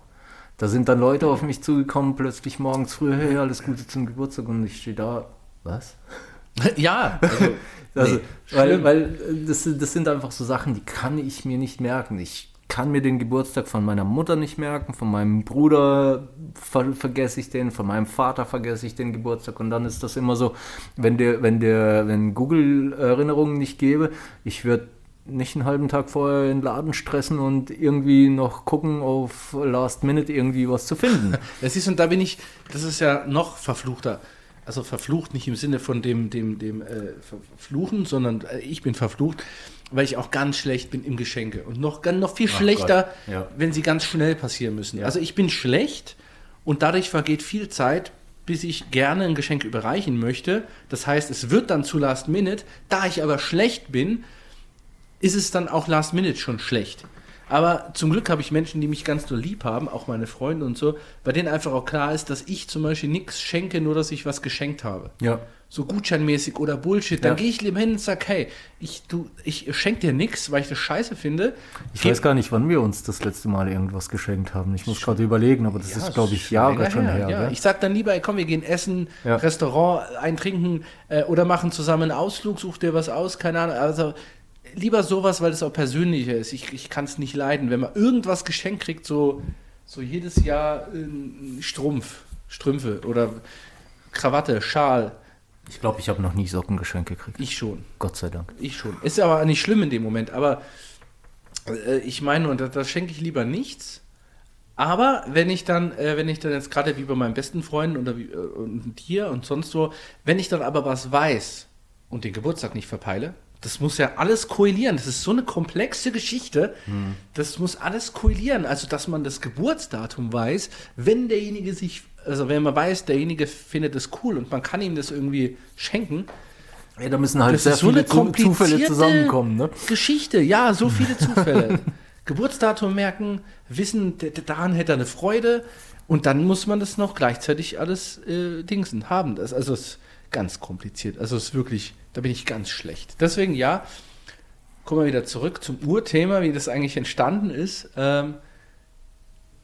Da sind dann Leute auf mich zugekommen, plötzlich morgens früh, hey, alles Gute zum Geburtstag und ich stehe da, was? ja, also, Also, nee, weil, weil äh, das, sind- das sind einfach so Sachen, die kann ich mir nicht merken. Ich kann mir den Geburtstag von meiner Mutter nicht merken, von meinem Bruder ver vergesse ich den, von meinem Vater vergesse ich den Geburtstag und dann ist das immer so, wenn der, wenn der, wenn Google Erinnerungen nicht gäbe, ich würde nicht einen halben Tag vorher in den Laden stressen und irgendwie noch gucken auf Last Minute irgendwie was zu finden. Das ist und da bin ich, das ist ja noch verfluchter. Also verflucht nicht im Sinne von dem, dem, dem äh, Verfluchen, sondern äh, ich bin verflucht, weil ich auch ganz schlecht bin im Geschenke. Und noch, noch viel Ach schlechter, ja. wenn sie ganz schnell passieren müssen. Ja. Also ich bin schlecht und dadurch vergeht viel Zeit, bis ich gerne ein Geschenk überreichen möchte. Das heißt, es wird dann zu Last Minute. Da ich aber schlecht bin, ist es dann auch Last Minute schon schlecht. Aber zum Glück habe ich Menschen, die mich ganz doll lieb haben, auch meine Freunde und so, bei denen einfach auch klar ist, dass ich zum Beispiel nichts schenke, nur dass ich was geschenkt habe. Ja. So gutscheinmäßig oder Bullshit. Dann Ja. gehe ich lieber hin und sage, hey, ich, du, ich schenke dir nichts, weil ich das scheiße finde. Ich Gib- weiß gar nicht, wann wir uns das letzte Mal irgendwas geschenkt haben. Ich muss gerade überlegen, aber das Ja, ist, glaube ich, Jahre schon her. ja. gell? Ich sag dann lieber, ey, komm, wir gehen essen, Ja. Restaurant eintrinken äh, oder machen zusammen einen Ausflug, such dir was aus, keine Ahnung. Also lieber sowas, weil das auch persönlicher ist. Ich, ich kann es nicht leiden, wenn man irgendwas geschenkt kriegt, so, so jedes Jahr ein Strumpf, Strümpfe oder Krawatte, Schal. Ich glaube, ich habe noch nie Sockengeschenk gekriegt. Ich schon. Gott sei Dank. Ich schon. Ist aber nicht schlimm in dem Moment, aber äh, ich meine, und da, da schenke ich lieber nichts. Aber wenn ich dann, äh, wenn ich dann jetzt gerade wie bei meinen besten Freunden oder wie, äh, und dir und sonst so, wenn ich dann aber was weiß und den Geburtstag nicht verpeile, das muss ja alles koalieren. Das ist so eine komplexe Geschichte. Das muss alles koalieren. Also, dass man das Geburtsdatum weiß, wenn derjenige sich, also wenn man weiß, derjenige findet es cool und man kann ihm das irgendwie schenken, Ja, da müssen halt das sehr so viele Zufälle zusammenkommen. Ne? Geschichte, ja, so viele Zufälle. Geburtsdatum merken, wissen, daran hätte er eine Freude und dann muss man das noch gleichzeitig alles äh, dingsen haben. Das, also es ganz kompliziert. Also es ist wirklich, da bin ich ganz schlecht. Deswegen ja, kommen wir wieder zurück zum Urthema, wie das eigentlich entstanden ist. Ähm,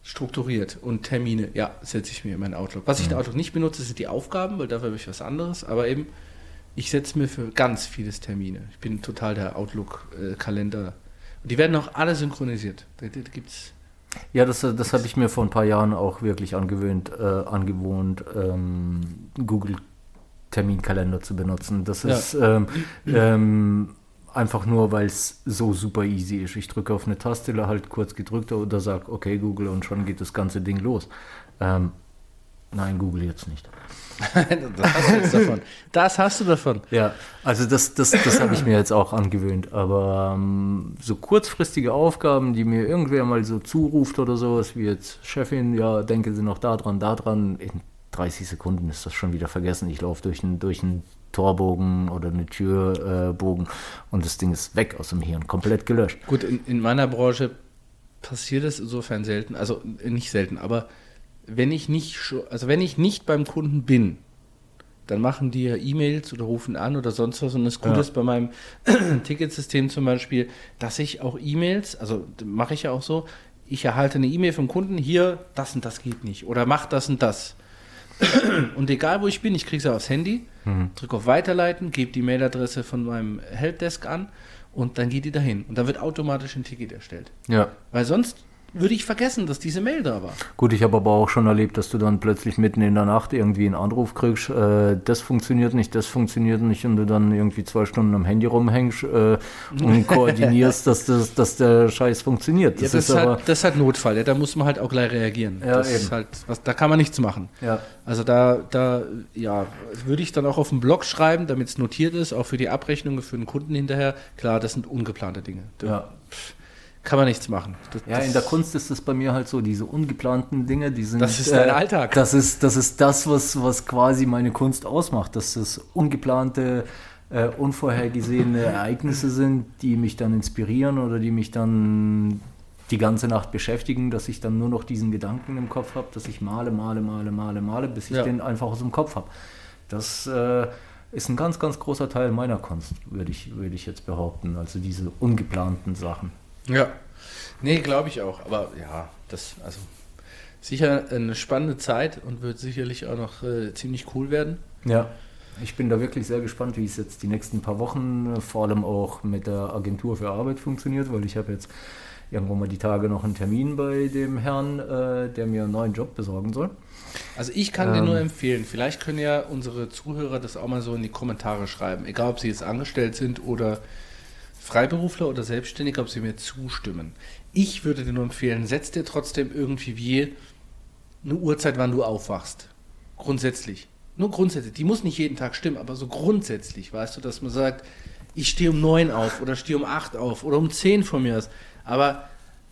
strukturiert und Termine, ja, setze ich mir in meinen Outlook. Was ich in Outlook nicht benutze, sind die Aufgaben, weil dafür habe ich was anderes, aber eben, ich setze mir für ganz vieles Termine. Ich bin total der Outlook-Kalender. Und die werden auch alle synchronisiert. Da, da gibt's. Ja, das, das habe ich mir vor ein paar Jahren auch wirklich angewöhnt, äh, angewohnt, ähm, Google Terminkalender zu benutzen. Das Ja. ist ähm, ähm, einfach nur, weil es so super easy ist. Ich drücke auf eine Taste, halt kurz gedrückt oder sage, okay, Google, und schon geht das ganze Ding los. Ähm, nein, Google jetzt nicht. das hast du jetzt davon. Das hast du davon. Ja, also das, das, das habe ich mir jetzt auch angewöhnt. Aber ähm, so kurzfristige Aufgaben, die mir irgendwer mal so zuruft oder sowas, wie jetzt Chefin, ja, denke Sie noch da dran, da dran, in 30 Sekunden ist das schon wieder vergessen. Ich laufe durch einen durch einen Torbogen oder eine Türbogen äh, und das Ding ist weg aus dem Hirn, komplett gelöscht. Gut, in, in meiner Branche passiert es insofern selten, also äh, nicht selten, aber wenn ich nicht also wenn ich nicht beim Kunden bin, dann machen die ja E-Mails oder rufen an oder sonst was. Und das Gute Ja. ist bei meinem Ticketsystem zum Beispiel, dass ich auch E-Mails, also mache ich ja auch so, ich erhalte eine E-Mail vom Kunden, hier, das und das geht nicht oder mach das und das. Und egal wo ich bin, ich kriege es aufs Handy, drücke auf Weiterleiten, gebe die Mailadresse von meinem Helpdesk an und dann geht die dahin und dann wird automatisch ein Ticket erstellt. Ja. Weil sonst würde ich vergessen, dass diese Mail da war. Gut, ich habe aber auch schon erlebt, dass du dann plötzlich mitten in der Nacht irgendwie einen Anruf kriegst, äh, das funktioniert nicht, das funktioniert nicht und du dann irgendwie zwei Stunden am Handy rumhängst äh, und koordinierst, dass, das, dass der Scheiß funktioniert. Das, ja, das, ist, halt, das ist halt Notfall, ja, da muss man halt auch gleich reagieren. Ja, das eben. ist halt, was, da kann man nichts machen. Ja. Also da, da, ja, würde ich dann auch auf den Blog schreiben, damit es notiert ist, auch für die Abrechnungen für den Kunden hinterher. Klar, das sind ungeplante Dinge. Ja. Kann man nichts machen. Das, ja, in der Kunst ist es bei mir halt so, diese ungeplanten Dinge, die sind. Das ist dein äh, Alltag. Das ist, das ist das, was, was quasi meine Kunst ausmacht, dass das ungeplante, äh, unvorhergesehene Ereignisse sind, die mich dann inspirieren oder die mich dann die ganze Nacht beschäftigen, dass ich dann nur noch diesen Gedanken im Kopf habe, dass ich male, male, male, male, male, bis ich Ja. den einfach aus dem Kopf habe. Das äh, ist ein ganz, ganz großer Teil meiner Kunst, würde ich, würde ich jetzt behaupten. Also diese ungeplanten Sachen. Ja. Nee, glaube ich auch. Aber ja, das, also sicher eine spannende Zeit und wird sicherlich auch noch äh, ziemlich cool werden. Ja, ich bin da wirklich sehr gespannt, wie es jetzt die nächsten paar Wochen äh, vor allem auch mit der Agentur für Arbeit funktioniert, weil ich habe jetzt irgendwann mal die Tage noch einen Termin bei dem Herrn, äh, der mir einen neuen Job besorgen soll. Also ich kann dir Ähm. nur empfehlen, vielleicht können ja unsere Zuhörer das auch mal so in die Kommentare schreiben, egal ob sie jetzt angestellt sind oder Freiberufler oder Selbstständige, ob sie mir zustimmen. Ich würde dir nur empfehlen, setz dir trotzdem irgendwie wie eine Uhrzeit, wann du aufwachst. Grundsätzlich. Nur grundsätzlich. Die muss nicht jeden Tag stimmen, aber so grundsätzlich, weißt du, dass man sagt, ich stehe um neun auf oder stehe um acht auf oder um zehn von mir aus. Aber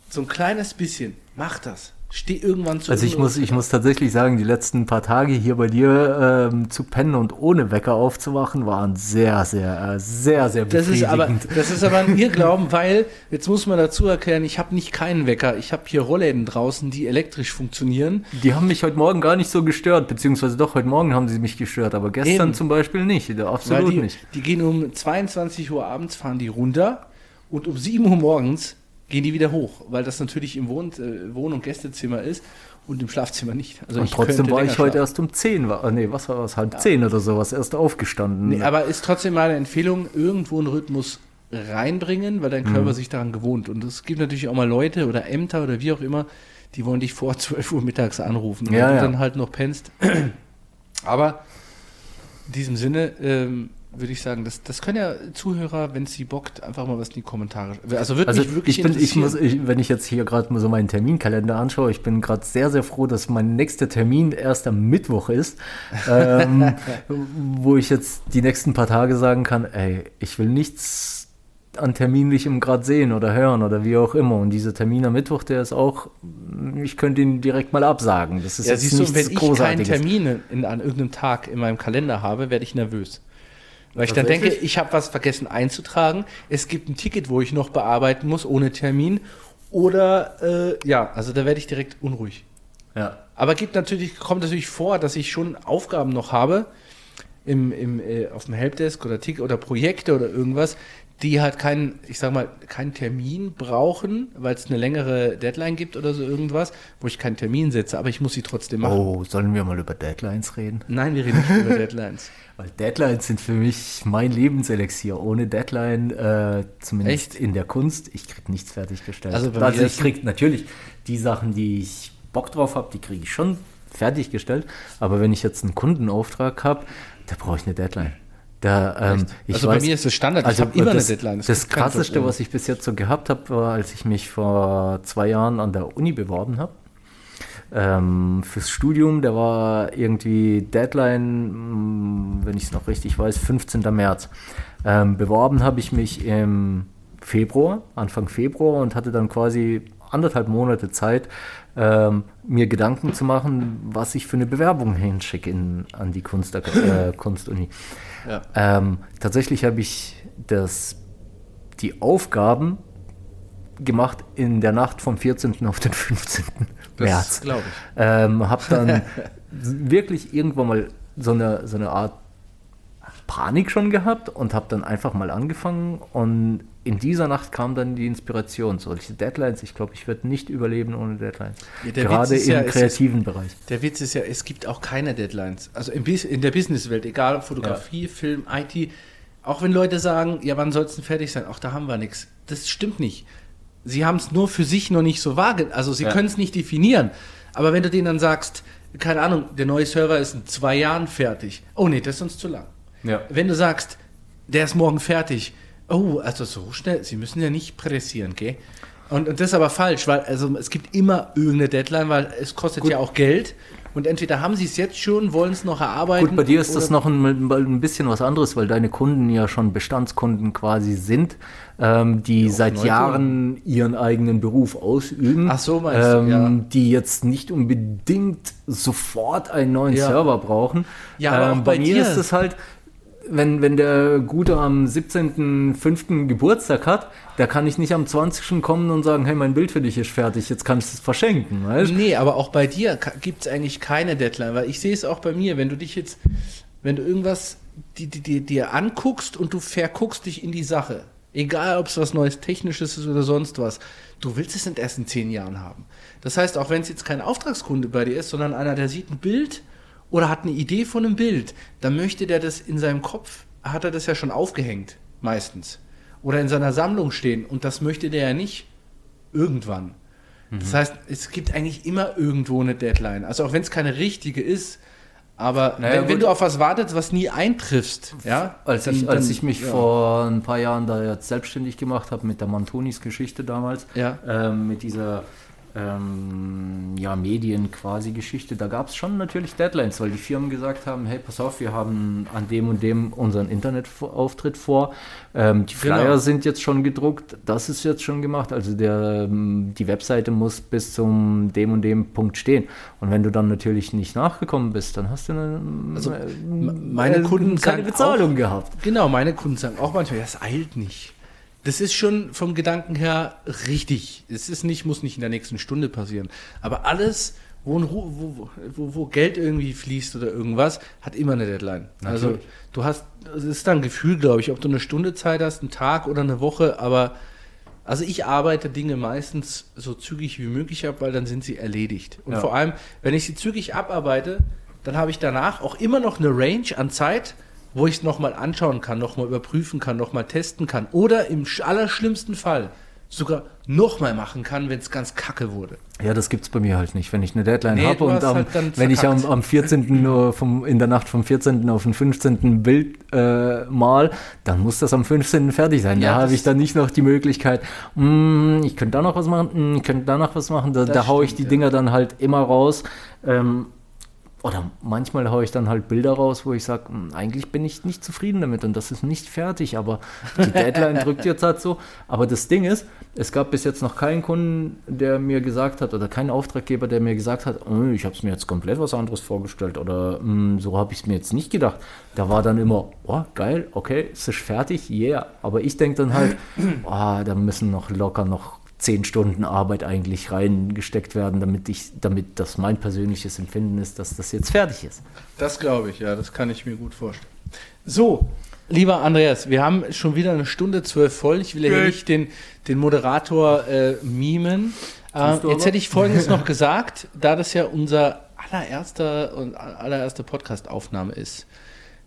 so ein kleines bisschen, mach das. Steh irgendwann zu Also ich muss, ich muss tatsächlich sagen, die letzten paar Tage hier bei dir ähm, zu pennen und ohne Wecker aufzuwachen, waren sehr, sehr, äh, sehr, sehr Das ist aber, befriedigend. das ist aber ein Irrglauben, weil, jetzt muss man dazu erklären, ich habe nicht keinen Wecker. Ich habe hier Rollläden draußen, die elektrisch funktionieren. Die haben mich heute Morgen gar nicht so gestört, beziehungsweise doch, heute Morgen haben sie mich gestört, aber gestern Eben. zum Beispiel nicht, absolut die, nicht. die gehen um 22 Uhr abends, fahren die runter und um 7 Uhr morgens gehen die wieder hoch, weil das natürlich im Wohn äh, Wohn- und Gästezimmer ist und im Schlafzimmer nicht. Also Und trotzdem war ich heute schlafen. erst um 10, war, nee, was war das, halb 10 oder sowas, erst aufgestanden. Nee, aber ist trotzdem meine Empfehlung, irgendwo einen Rhythmus reinbringen, weil dein Mhm. Körper sich daran gewohnt. Und es gibt natürlich auch mal Leute oder Ämter oder wie auch immer, die wollen dich vor 12 Uhr mittags anrufen, Ja, wenn ja. du dann halt noch pennst. Aber in diesem Sinne ähm, würde ich sagen, das, das können ja Zuhörer, wenn es sie bockt, einfach mal was in die Kommentare. Also würde Also mich wirklich ich bin, ich muss, ich, wenn ich jetzt hier gerade mal so meinen Terminkalender anschaue, ich bin gerade sehr, sehr froh, dass mein nächster Termin erst am Mittwoch ist, ähm, wo ich jetzt die nächsten paar Tage sagen kann, ey, ich will nichts an Terminlichem gerade sehen oder hören oder wie auch immer. Und dieser Termin am Mittwoch, der ist auch, ich könnte ihn direkt mal absagen. Das ist ja, jetzt siehst du, wenn ich keinen. Termin in, an irgendeinem Tag in meinem Kalender habe, werde ich nervös. Weil ich dann denke, ich habe was vergessen einzutragen. Es gibt ein Ticket, wo ich noch bearbeiten muss, ohne Termin. Oder, äh, ja, also da werde ich direkt unruhig. Ja. Aber gibt natürlich, kommt natürlich vor, dass ich schon Aufgaben noch habe im, im, äh, auf dem Helpdesk oder Ticket oder Projekte oder irgendwas, die halt keinen, ich sag mal, keinen Termin brauchen, weil es eine längere Deadline gibt oder so irgendwas, wo ich keinen Termin setze, aber ich muss sie trotzdem machen. Oh, sollen wir mal über Deadlines reden? Nein, wir reden nicht über Deadlines. Weil Deadlines sind für mich mein Lebenselixier. Ohne Deadline, äh, zumindest Echt? in der Kunst, ich krieg nichts fertiggestellt. Also Also, ich krieg natürlich die Sachen, die ich Bock drauf habe, die kriege ich schon fertiggestellt. Aber wenn ich jetzt einen Kundenauftrag habe, da brauche ich eine Deadline. Da, ähm, ich Also bei mir ist es Standard, ich habe immer das, eine Deadline. Das keinen krasseste, was ich bis jetzt so gehabt habe, war, als ich mich vor zwei Jahren an der Uni beworben habe ähm, fürs Studium. Der war irgendwie Deadline, mh, wenn ich es noch richtig weiß, 15. März. Ähm, beworben habe ich mich im Februar, Anfang Februar und hatte dann quasi anderthalb Monate Zeit, ähm, mir Gedanken zu machen, was ich für eine Bewerbung hinschicke in, an die Kunst, äh, Kunstuni. Ja. Ähm, tatsächlich habe ich das, die Aufgaben gemacht in der Nacht vom 14. auf den 15. März. Glaube ich. Ähm, habe dann wirklich irgendwann mal so eine, so eine Art Panik schon gehabt und habe dann einfach mal angefangen und in dieser Nacht kam dann die Inspiration. Solche Deadlines, ich glaube, ich werde nicht überleben ohne Deadlines. Ja, Gerade im ja, es ist- kreativen Bereich. Der Witz ist ja, es gibt auch keine Deadlines. Also Bus in der Businesswelt, egal Fotografie, Film, IT, Auch wenn Leute sagen, ja, wann soll es denn fertig sein? Auch da haben wir nichts. Das stimmt nicht. Sie haben es nur für sich noch nicht so wahrgenommen. Also sie Ja. können es nicht definieren. Aber wenn du denen dann sagst, keine Ahnung, der neue Server ist in zwei Jahren fertig. Oh nee, das ist uns zu lang. Ja. Wenn du sagst, der ist morgen fertig. Oh, also so schnell, sie müssen ja nicht pressieren, gell? Und, und das ist aber falsch, weil also es gibt immer irgendeine Deadline, weil es kostet Gut. ja auch Geld. Und entweder haben sie es jetzt schon, wollen es noch erarbeiten. Gut, bei dir ist das noch ein, ein bisschen was anderes, weil deine Kunden ja schon Bestandskunden quasi sind, ähm, die seit neue Jahren ihren eigenen Beruf ausüben. Ach so, meinst du, ähm, ja. Die jetzt nicht unbedingt sofort einen neuen Ja. Server brauchen. Ja, aber ähm, bei, bei mir dir. ist es halt, wenn, wenn der Gute am 17.05. Geburtstag hat, da kann ich nicht am 20. kommen und sagen, hey, mein Bild für dich ist fertig, jetzt kannst du es verschenken, weißt? Nee, aber auch bei dir gibt es eigentlich keine Deadline, weil ich sehe es auch bei mir, wenn du dich jetzt, wenn du irgendwas die, die, die, dir anguckst und du verguckst dich in die Sache, egal ob es was Neues Technisches ist oder sonst was, du willst es nicht erst in zehn Jahren haben. Das heißt, auch wenn es jetzt kein Auftragskunde bei dir ist, sondern einer, der sieht ein Bild oder hat eine Idee von einem Bild, dann möchte der das in seinem Kopf, hat er das ja schon aufgehängt, meistens. Oder in seiner Sammlung stehen und das möchte der ja nicht irgendwann. Das heißt, es gibt eigentlich immer irgendwo eine Deadline. Also auch wenn es keine richtige ist, aber Naja, wenn, wenn du auf was wartest, was nie eintriffst, ja, Als, ich, als ich mich ja. vor ein paar Jahren da jetzt selbstständig gemacht habe mit der Mantonis-Geschichte damals, Ja. ähm, mit dieser ähm, ja, Medien quasi Geschichte, da gab es schon natürlich Deadlines, weil die Firmen gesagt haben, hey, pass auf, wir haben an dem und dem unseren Internetauftritt vor, ähm, die Flyer Genau. sind jetzt schon gedruckt, das ist jetzt schon gemacht, also der, ähm, die Webseite muss bis zum dem und dem Punkt stehen. Und wenn du dann natürlich nicht nachgekommen bist, dann hast du eine, Also, äh, meine äh, Kunden keine sagen Bezahlung gehabt. Genau, meine Kunden sagen auch manchmal, ja, es eilt nicht. Das ist schon vom Gedanken her richtig. Es ist nicht, muss nicht in der nächsten Stunde passieren. Aber alles, wo, wo, wo, wo Geld irgendwie fließt oder irgendwas, hat immer eine Deadline. Also Natürlich. du hast, es ist dann ein Gefühl, glaube ich, ob du eine Stunde Zeit hast, einen Tag oder eine Woche, aber also ich arbeite Dinge meistens so zügig wie möglich ab, weil dann sind sie erledigt. Und Ja. vor allem, wenn ich sie zügig abarbeite, dann habe ich danach auch immer noch eine Range an Zeit, wo ich es nochmal anschauen kann, nochmal überprüfen kann, nochmal testen kann. Oder im sch- allerschlimmsten Fall sogar nochmal machen kann, wenn es ganz kacke wurde. Ja, das gibt's bei mir halt nicht. Wenn ich eine Deadline Nee, habe und am, halt wenn ich am, am 14. nur vom, in der Nacht vom 14. auf den 15. Bild äh, mal, dann muss das am 15. fertig sein. Ja, da habe ich dann nicht noch die Möglichkeit, mm, ich könnte da noch was machen, mm, ich könnte da noch was machen. Da, da haue ich die stimmt, Dinger dann halt immer raus. Ähm, oder manchmal haue ich dann halt Bilder raus, wo ich sage, eigentlich bin ich nicht zufrieden damit und das ist nicht fertig, aber die Deadline drückt jetzt halt so. Aber das Ding ist, es gab bis jetzt noch keinen Kunden, der mir gesagt hat, oder keinen Auftraggeber, der mir gesagt hat, "Oh, ich habe es mir jetzt komplett was anderes vorgestellt oder "Mm, so habe ich es mir jetzt nicht gedacht. Da war dann immer, oh, geil, okay, es ist fertig, yeah. Aber ich denke dann halt, oh, da müssen noch locker noch zehn Stunden Arbeit eigentlich reingesteckt werden, damit ich, damit das mein persönliches Empfinden ist, dass das jetzt fertig ist. Das glaube ich, ja, das kann ich mir gut vorstellen. So, lieber Andreas, wir haben schon wieder eine Stunde zwölf voll. Ich will ja hier nicht den, den Moderator äh, mimen. Äh, jetzt hätte ich Folgendes noch gesagt, da das ja unser allererster und allererste Podcast-Aufnahme ist.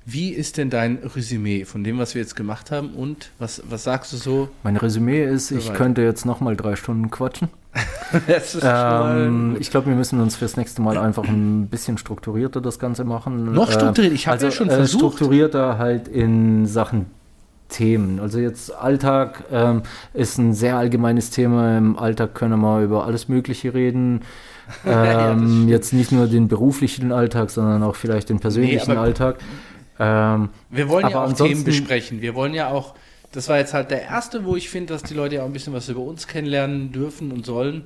Wie ist denn dein Resümee von dem, was wir jetzt gemacht haben und was, was sagst du so? Mein Resümee ist, ich könnte jetzt nochmal drei Stunden quatschen. Das ist Ähm, ich glaube, wir müssen uns fürs nächste Mal einfach ein bisschen strukturierter das Ganze machen. Noch Äh, strukturiert? Ich hab ja schon äh, versucht. Strukturierter halt in Sachen Themen. Also jetzt Alltag ähm, ist ein sehr allgemeines Thema. Im Alltag können wir über alles Mögliche reden. Ja, Ähm, stimmt. jetzt nicht nur den beruflichen Alltag, sondern auch vielleicht den persönlichen aber- Alltag. Ähm, Wir wollen ja auch Themen besprechen. Wir wollen ja auch, das war jetzt halt der erste, wo ich finde, dass die Leute ja auch ein bisschen was über uns kennenlernen dürfen und sollen.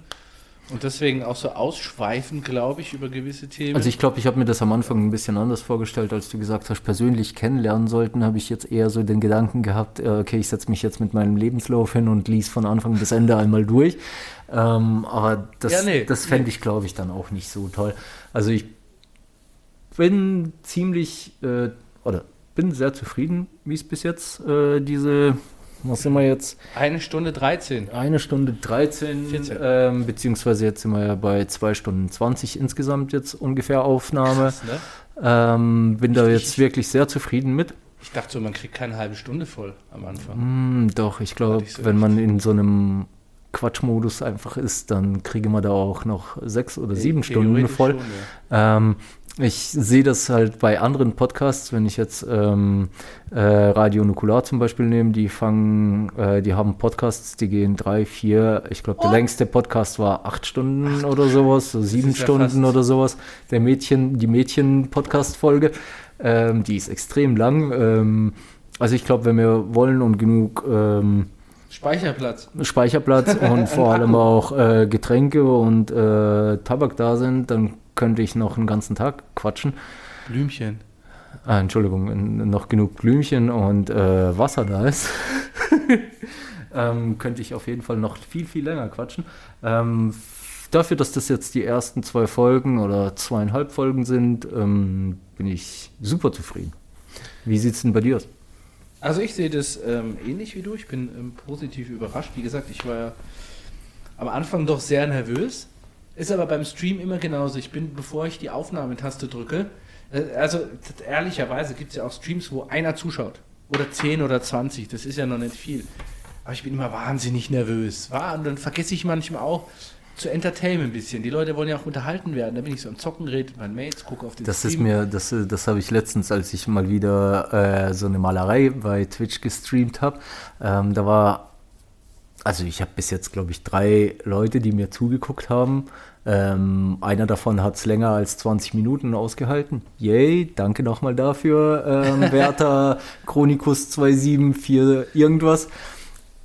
Und deswegen auch so ausschweifen, glaube ich, über gewisse Themen. Also ich glaube, ich habe mir das am Anfang ein bisschen anders vorgestellt, als du gesagt hast, persönlich kennenlernen sollten, habe ich jetzt eher so den Gedanken gehabt, äh, okay, ich setze mich jetzt mit meinem Lebenslauf hin und lies von Anfang bis Ende einmal durch. Ähm, aber das, Ja, nee, das fände ich, glaube ich, dann auch nicht so toll. Also ich bin ziemlich, äh, oder bin sehr zufrieden, wie es bis jetzt äh, diese, was sind wir jetzt? Eine Stunde 13. Eine Stunde 13, 14. Ähm, beziehungsweise jetzt sind wir ja bei zwei Stunden 20 insgesamt jetzt ungefähr Aufnahme. Krass, ne? Ähm, bin da Ich- jetzt wirklich sehr zufrieden mit. Ich dachte so, man kriegt keine halbe Stunde voll am Anfang. Hm, doch, ich glaube, ich so wenn man in so einem Quatschmodus einfach ist, dann kriege wir da auch noch sechs oder sieben Stunden voll. schon, ja. Ähm, ich sehe das halt bei anderen Podcasts, wenn ich jetzt ähm, äh, Radio Nukular zum Beispiel nehme, die fangen, äh, die haben Podcasts, die gehen drei, vier, ich glaube, der längste Podcast war acht Stunden oder sowas, so sieben ja Stunden oder sowas. Der Mädchen, die Mädchen-Podcast-Folge, ähm, die ist extrem lang. Ähm, also ich glaube, wenn wir wollen und genug ähm, Speicherplatz. Speicherplatz und vor allem auch äh, Getränke und äh, Tabak da sind, dann könnte ich noch einen ganzen Tag quatschen. Blümchen. Ah, Entschuldigung, noch genug Blümchen und äh, Wasser da ist. ähm, könnte ich auf jeden Fall noch viel, viel länger quatschen. Ähm, dafür, dass das jetzt die ersten zwei Folgen oder zweieinhalb Folgen sind, ähm, bin ich super zufrieden. Wie sieht es denn bei dir aus? Also ich sehe das ähm, ähnlich wie du. Ich bin ähm, positiv überrascht. Wie gesagt, ich war ja am Anfang doch sehr nervös. Ist aber beim Stream immer genauso. Ich bin, bevor ich die Aufnahmetaste drücke, äh, also ehrlicherweise gibt es ja auch Streams, wo einer zuschaut. Oder 10 oder 20. Das ist ja noch nicht viel. Aber ich bin immer wahnsinnig nervös. Und dann vergesse ich manchmal auch zu entertainen ein bisschen. Die Leute wollen ja auch unterhalten werden. Da bin ich so am Zocken, rede mit meinen Mates, gucke auf den Das ist Stream. mir, das, das habe ich letztens, als ich mal wieder äh, so eine Malerei bei Twitch gestreamt habe. Ähm, da war, also ich habe bis jetzt, glaube ich, drei Leute, die mir zugeguckt haben. Ähm, einer davon hat es länger als 20 Minuten ausgehalten. Yay, danke nochmal dafür, ähm, Werther Chronikus 274 irgendwas.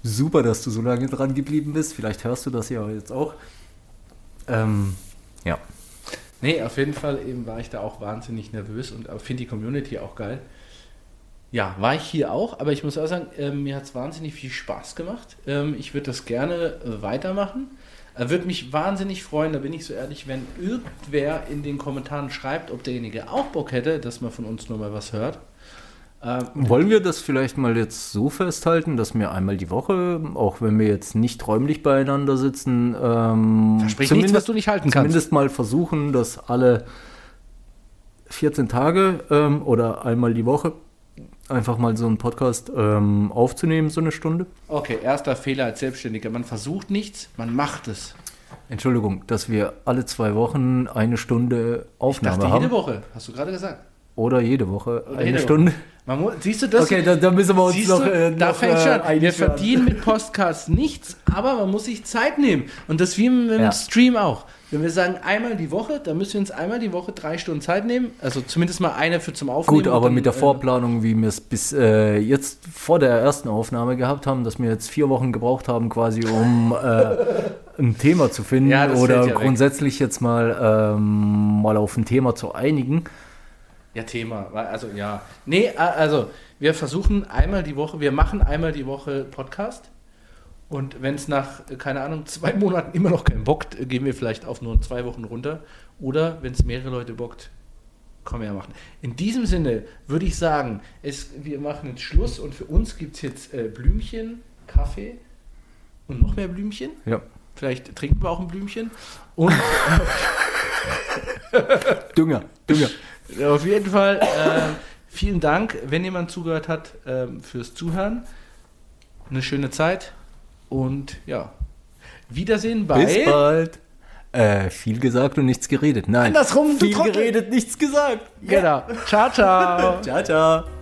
Super, dass du so lange dran geblieben bist. Vielleicht hörst du das ja jetzt auch. Ähm, ja. Nee, auf jeden Fall eben war ich da auch wahnsinnig nervös und finde die Community auch geil. Ja, war ich hier auch, aber ich muss auch sagen, ähm, mir hat es wahnsinnig viel Spaß gemacht. Ähm, ich würde das gerne äh, weitermachen. Äh, würde mich wahnsinnig freuen, da bin ich so ehrlich, wenn irgendwer in den Kommentaren schreibt, ob derjenige auch Bock hätte, dass man von uns nur mal was hört. Ähm, Wollen wir das vielleicht mal jetzt so festhalten, dass wir einmal die Woche, auch wenn wir jetzt nicht räumlich beieinander sitzen, ähm, Versprich nichts, was du nicht halten kannst. zumindest mal versuchen, dass alle 14 Tage ähm, oder einmal die Woche einfach mal so einen Podcast ähm, aufzunehmen, so eine Stunde? Okay, erster Fehler als Selbstständiger. Man versucht nichts, man macht es. Entschuldigung, dass wir alle zwei Wochen eine Stunde Ich Aufnahme dachte haben jede Woche, hast du gerade gesagt. Oder jede Woche Oder eine jede Stunde. Woche. Man mu- siehst du das? Okay, da, da müssen wir uns noch, du, äh, da noch, fängt äh, schon an. Wir verdienen mit Podcasts nichts, aber man muss sich Zeit nehmen. Und das wie mit dem Ja. Stream auch. Wenn wir sagen einmal die Woche, dann müssen wir uns einmal die Woche drei Stunden Zeit nehmen. Also zumindest mal eine für zum Aufnehmen. Gut, aber dann, mit der äh, Vorplanung, wie wir es bis äh, jetzt vor der ersten Aufnahme gehabt haben, dass wir jetzt vier Wochen gebraucht haben, quasi um äh, ein Thema zu finden Ja, oder ja weg. grundsätzlich jetzt mal, ähm, mal auf ein Thema zu einigen. Ja, Thema. Also ja. Nee, also wir versuchen einmal die Woche, wir machen einmal die Woche Podcast. Und wenn es nach, äh, keine Ahnung, zwei Monaten immer noch keinen bockt, äh, gehen wir vielleicht auf nur zwei Wochen runter. Oder wenn es mehrere Leute bockt, können wir ja machen. In diesem Sinne würde ich sagen, es, wir machen jetzt Schluss und für uns gibt es jetzt äh, Blümchen, Kaffee und noch mehr Blümchen. Ja. Vielleicht trinken wir auch ein Blümchen. Und Dünger, Dünger. Auf jeden Fall äh, vielen Dank, wenn jemand zugehört hat, ähm, fürs Zuhören. Eine schöne Zeit und ja, Wiedersehen bei. Bis bald. Äh, viel gesagt und nichts geredet. Nein. Andersrum, viel geredet, nichts gesagt. Genau. Ciao, ciao. Ciao, ciao.